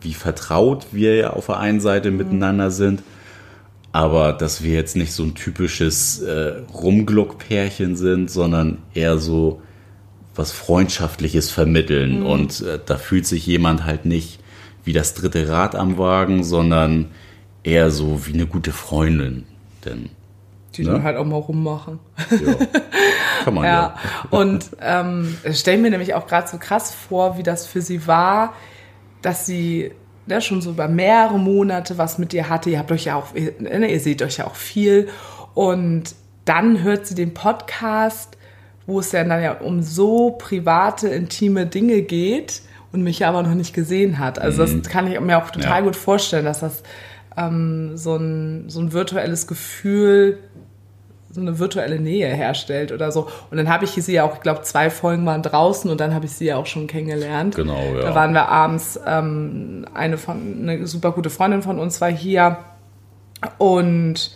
wie vertraut wir ja auf der einen Seite mhm. miteinander sind, aber dass wir jetzt nicht so ein typisches äh, Rumgluck-Pärchen sind, sondern eher so was Freundschaftliches vermitteln. Mhm. Und äh, da fühlt sich jemand halt nicht wie das dritte Rad am Wagen, sondern eher so wie eine gute Freundin. Denn die ne? dann halt auch mal rummachen. Ja. Kann man ja. ja. Und ähm, stelle mir nämlich auch gerade so krass vor, wie das für sie war, dass sie ja, schon so über mehrere Monate was mit dir hatte. Ihr habt euch ja auch, ihr, ne, ihr seht euch ja auch viel. Und dann hört sie den Podcast, wo es ja dann ja um so private, intime Dinge geht und mich ja aber noch nicht gesehen hat. Also das mhm. kann ich mir auch total ja. gut vorstellen, dass das ähm, so, ein, so ein virtuelles Gefühl so eine virtuelle Nähe herstellt oder so. Und dann habe ich sie ja auch, ich glaube, zwei Folgen waren draußen und dann habe ich sie ja auch schon kennengelernt. Genau, ja. Da waren wir abends, ähm, eine, von, eine super gute Freundin von uns war hier und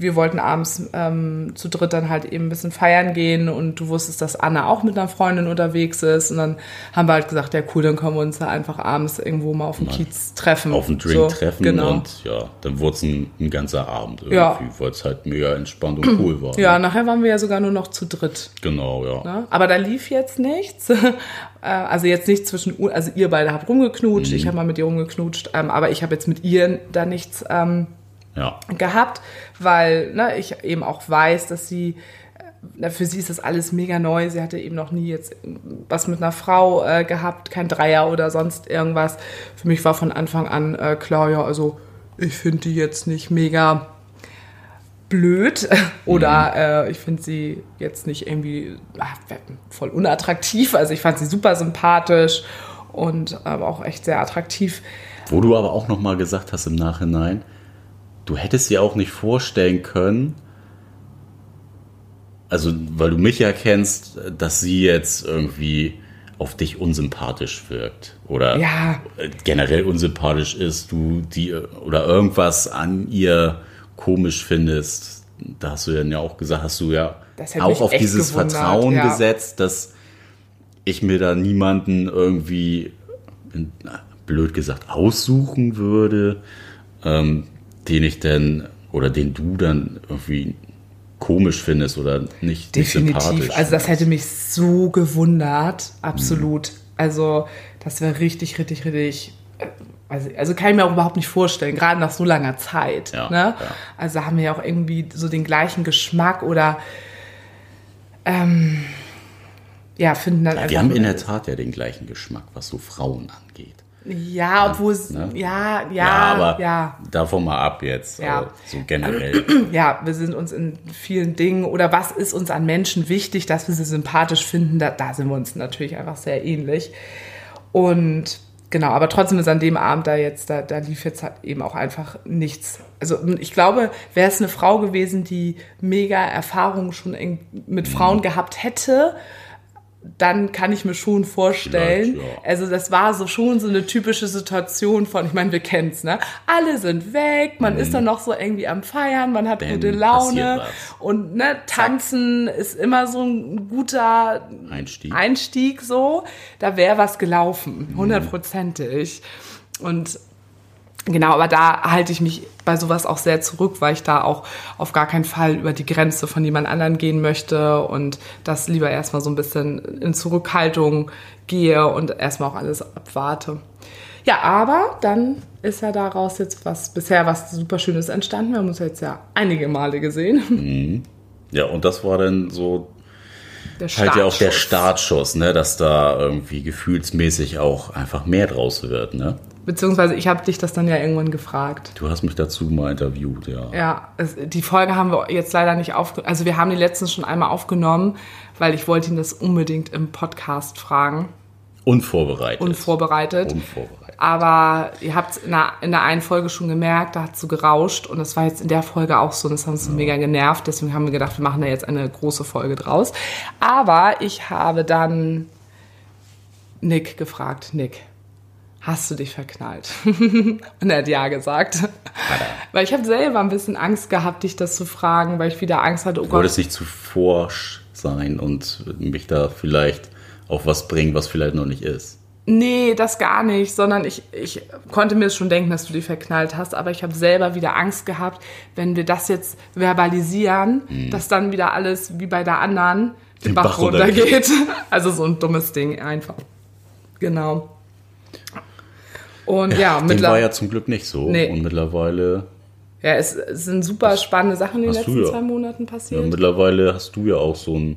wir wollten abends ähm, zu dritt dann halt eben ein bisschen feiern gehen und du wusstest, dass Anna auch mit einer Freundin unterwegs ist und dann haben wir halt gesagt, ja cool, dann können wir uns ja einfach abends irgendwo mal auf dem Kiez treffen. Auf einen Drink So, treffen genau. und ja, dann wurde es ein, ein ganzer Abend irgendwie, Ja. weil es halt mega entspannt und cool war. Ja, ne? nachher waren wir ja sogar nur noch zu dritt. Genau, ja. Ne? Aber da lief jetzt nichts. Äh, also jetzt nicht zwischen, also ihr beide habt rumgeknutscht, ich habe mal mit ihr rumgeknutscht, ähm, aber ich habe jetzt mit ihr da nichts ähm, Ja, gehabt, weil ne, ich eben auch weiß, dass sie, äh, für sie ist das alles mega neu. Sie hatte eben noch nie jetzt was mit einer Frau äh, gehabt, kein Dreier oder sonst irgendwas. Für mich war von Anfang an äh, klar, ja, also ich finde die jetzt nicht mega blöd oder äh, ich finde sie jetzt nicht irgendwie ach, voll unattraktiv. Also ich fand sie super sympathisch und aber auch echt sehr attraktiv. Wo du aber auch nochmal gesagt hast im Nachhinein, du hättest dir auch nicht vorstellen können, also weil du mich ja kennst, dass sie jetzt irgendwie auf dich unsympathisch wirkt oder Ja. generell unsympathisch ist, du die oder irgendwas an ihr komisch findest. Da hast du dann ja auch gesagt, hast du ja auch auf dieses gewundert, Vertrauen ja. gesetzt, dass ich mir da niemanden irgendwie, blöd gesagt, aussuchen würde, ähm, den ich dann oder den du dann irgendwie komisch findest oder nicht, nicht sympathisch. Definitiv. Also das hätte mich so gewundert, absolut. Mhm. Also das wäre richtig, richtig, richtig. Also, also kann ich mir auch überhaupt nicht vorstellen, gerade nach so langer Zeit. Ja, ne? ja. Also haben wir ja auch irgendwie so den gleichen Geschmack oder ähm, ja, finden dann einfach. Wir haben in der Tat ja den gleichen Geschmack, was so Frauen angeht. Ja, obwohl es, ne? ja, ja, Ja, aber ja. davon mal ab jetzt, Ja. aber so generell. ja, wir sind uns in vielen Dingen oder was ist uns an Menschen wichtig, dass wir sie sympathisch finden, da, da sind wir uns natürlich einfach sehr ähnlich. Und genau, aber trotzdem ist an dem Abend da jetzt, da, da lief jetzt halt eben auch einfach nichts. Also ich glaube, wäre es eine Frau gewesen, die mega Erfahrungen schon in, mit Frauen gehabt hätte, dann kann ich mir schon vorstellen, ja. also das war so schon so eine typische Situation von, ich meine, wir kennen's, ne? Alle sind weg, man ist dann noch so irgendwie am Feiern, man hat gute Laune und ne, tanzen ist immer so ein guter Einstieg. Einstieg so. Da wäre was gelaufen, hundertprozentig. Und Genau, aber da halte ich mich bei sowas auch sehr zurück, weil ich da auch auf gar keinen Fall über die Grenze von jemand anderen gehen möchte und das lieber erstmal so ein bisschen in Zurückhaltung gehe und erstmal auch alles abwarte. Ja, aber dann ist ja daraus jetzt was, bisher was super Schönes entstanden. Wir haben uns jetzt ja einige Male gesehen. Ja, und das war dann so Der halt ja auch der Startschuss. Startschuss, ne, dass da irgendwie gefühlsmäßig auch einfach mehr draus wird, ne? Beziehungsweise ich habe dich das dann ja irgendwann gefragt. Du hast mich dazu mal interviewt, ja. Ja, es, die Folge haben wir jetzt leider nicht aufgenommen. Also wir haben die letztens schon einmal aufgenommen, weil ich wollte ihn das unbedingt im Podcast fragen. Unvorbereitet. Unvorbereitet. Unvorbereitet. Aber ihr habt in der, in der einen Folge schon gemerkt, da hat es so gerauscht und das war jetzt in der Folge auch so und das hat uns so mega genervt. Deswegen haben wir gedacht, wir machen da jetzt eine große Folge draus. Aber ich habe dann Nick gefragt, Nick, hast du dich verknallt? und er hat ja gesagt. Weil ich habe selber ein bisschen Angst gehabt, dich das zu fragen, weil ich wieder Angst hatte, oh Gott, es nicht zu forsch sein und mich da vielleicht auf was bringen, was vielleicht noch nicht ist. Nee, das gar nicht, sondern ich, ich konnte mir schon denken, dass du die verknallt hast, aber ich habe selber wieder Angst gehabt, wenn wir das jetzt verbalisieren, dass dann wieder alles wie bei der anderen den Den Bach, Bach runtergeht. Also so ein dummes Ding einfach. Genau. Und ja, Dem war ja zum Glück nicht so. Nee. Und mittlerweile, Ja, es, es sind super spannende Sachen in den letzten ja. zwei Monaten ja, passiert. mittlerweile hast du ja auch so eine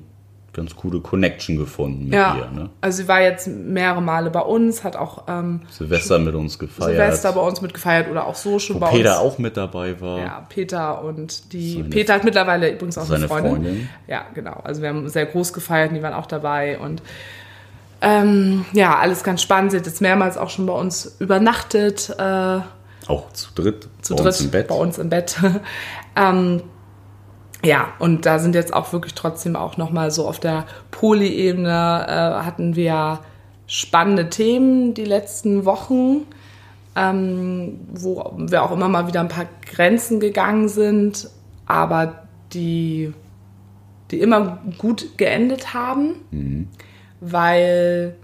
ganz coole Connection gefunden mit Ja, ihr. Ne? also sie war jetzt mehrere Male bei uns, hat auch ähm, Silvester mit uns gefeiert. Silvester bei uns mitgefeiert oder auch so schon wo bei Peter uns. auch mit dabei war. Ja, Peter und die. Seine- Peter hat mittlerweile übrigens auch seine eine Freundin. Freundin. Ja, genau. Also wir haben sehr groß gefeiert und die waren auch dabei und ähm, ja, alles ganz spannend. Sie hat jetzt mehrmals auch schon bei uns übernachtet, äh, Auch zu dritt. zu bei dritt uns im Bett. bei uns im Bett. ähm, ja, und da sind jetzt auch wirklich trotzdem auch nochmal so auf der Poly-Ebene äh, hatten wir spannende Themen die letzten Wochen, ähm, wo wir auch immer mal wieder ein paar Grenzen gegangen sind. aber die, die immer gut geendet haben, weil,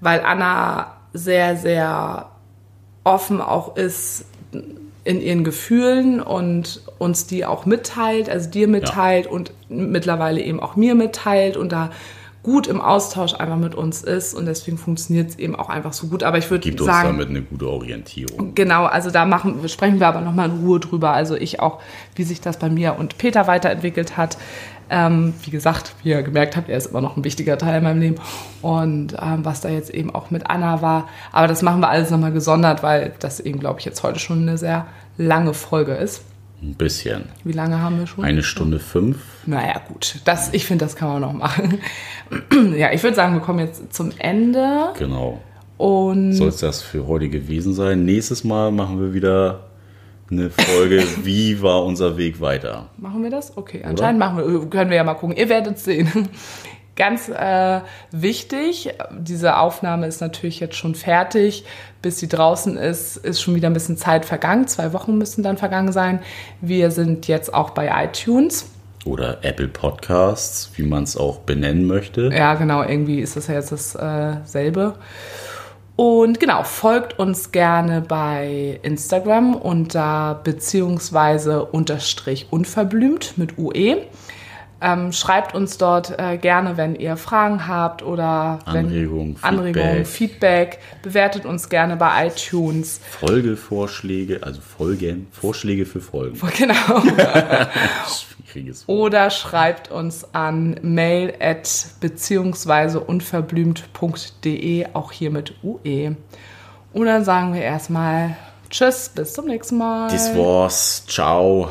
weil Anna sehr, sehr offen auch ist in ihren Gefühlen und uns die auch mitteilt, also dir mitteilt und mittlerweile eben auch mir mitteilt und da gut im Austausch einfach mit uns ist und deswegen funktioniert es eben auch einfach so gut. Aber ich würde Gibt uns sagen, damit eine gute Orientierung. Genau, also da machen, sprechen wir aber nochmal in Ruhe drüber. Also ich auch, wie sich das bei mir und Peter weiterentwickelt hat. Ähm, wie gesagt, wie ihr gemerkt habt, er ist immer noch ein wichtiger Teil in meinem Leben. Und ähm, was da jetzt eben auch mit Anna war. Aber das machen wir alles nochmal gesondert, weil das eben, glaube ich, jetzt heute schon eine sehr lange Folge ist. Ein bisschen. Wie lange haben wir schon? Eine Stunde fünf. Naja, gut. Das, ich finde, das kann man noch machen. ja, ich würde sagen, wir kommen jetzt zum Ende. Genau. Und Soll es das für heute gewesen sein? Nächstes Mal machen wir wieder eine Folge, wie war unser Weg weiter? Machen wir das? Okay, anscheinend machen wir, können wir ja mal gucken. Ihr werdet sehen. Ganz äh, wichtig, diese Aufnahme ist natürlich jetzt schon fertig. Bis sie draußen ist, ist schon wieder ein bisschen Zeit vergangen. Zwei Wochen müssen dann vergangen sein. Wir sind jetzt auch bei iTunes. Oder Apple Podcasts, wie man es auch benennen möchte. Ja, genau, irgendwie ist das ja jetzt dasselbe. Und genau, folgt uns gerne bei Instagram unter beziehungsweise unterstrich unverblümt mit UE. Ähm, schreibt uns dort äh, gerne, wenn ihr Fragen habt oder Anregungen, Feedback. Feedback. Bewertet uns gerne bei iTunes. Folgevorschläge, also Folgen, Vorschläge für Folgen. Genau. Wort. Oder schreibt uns an mail at beziehungsweise unverblümt.de, auch hier mit UE. Und dann sagen wir erstmal Tschüss, bis zum nächsten Mal. Das war's. Ciao.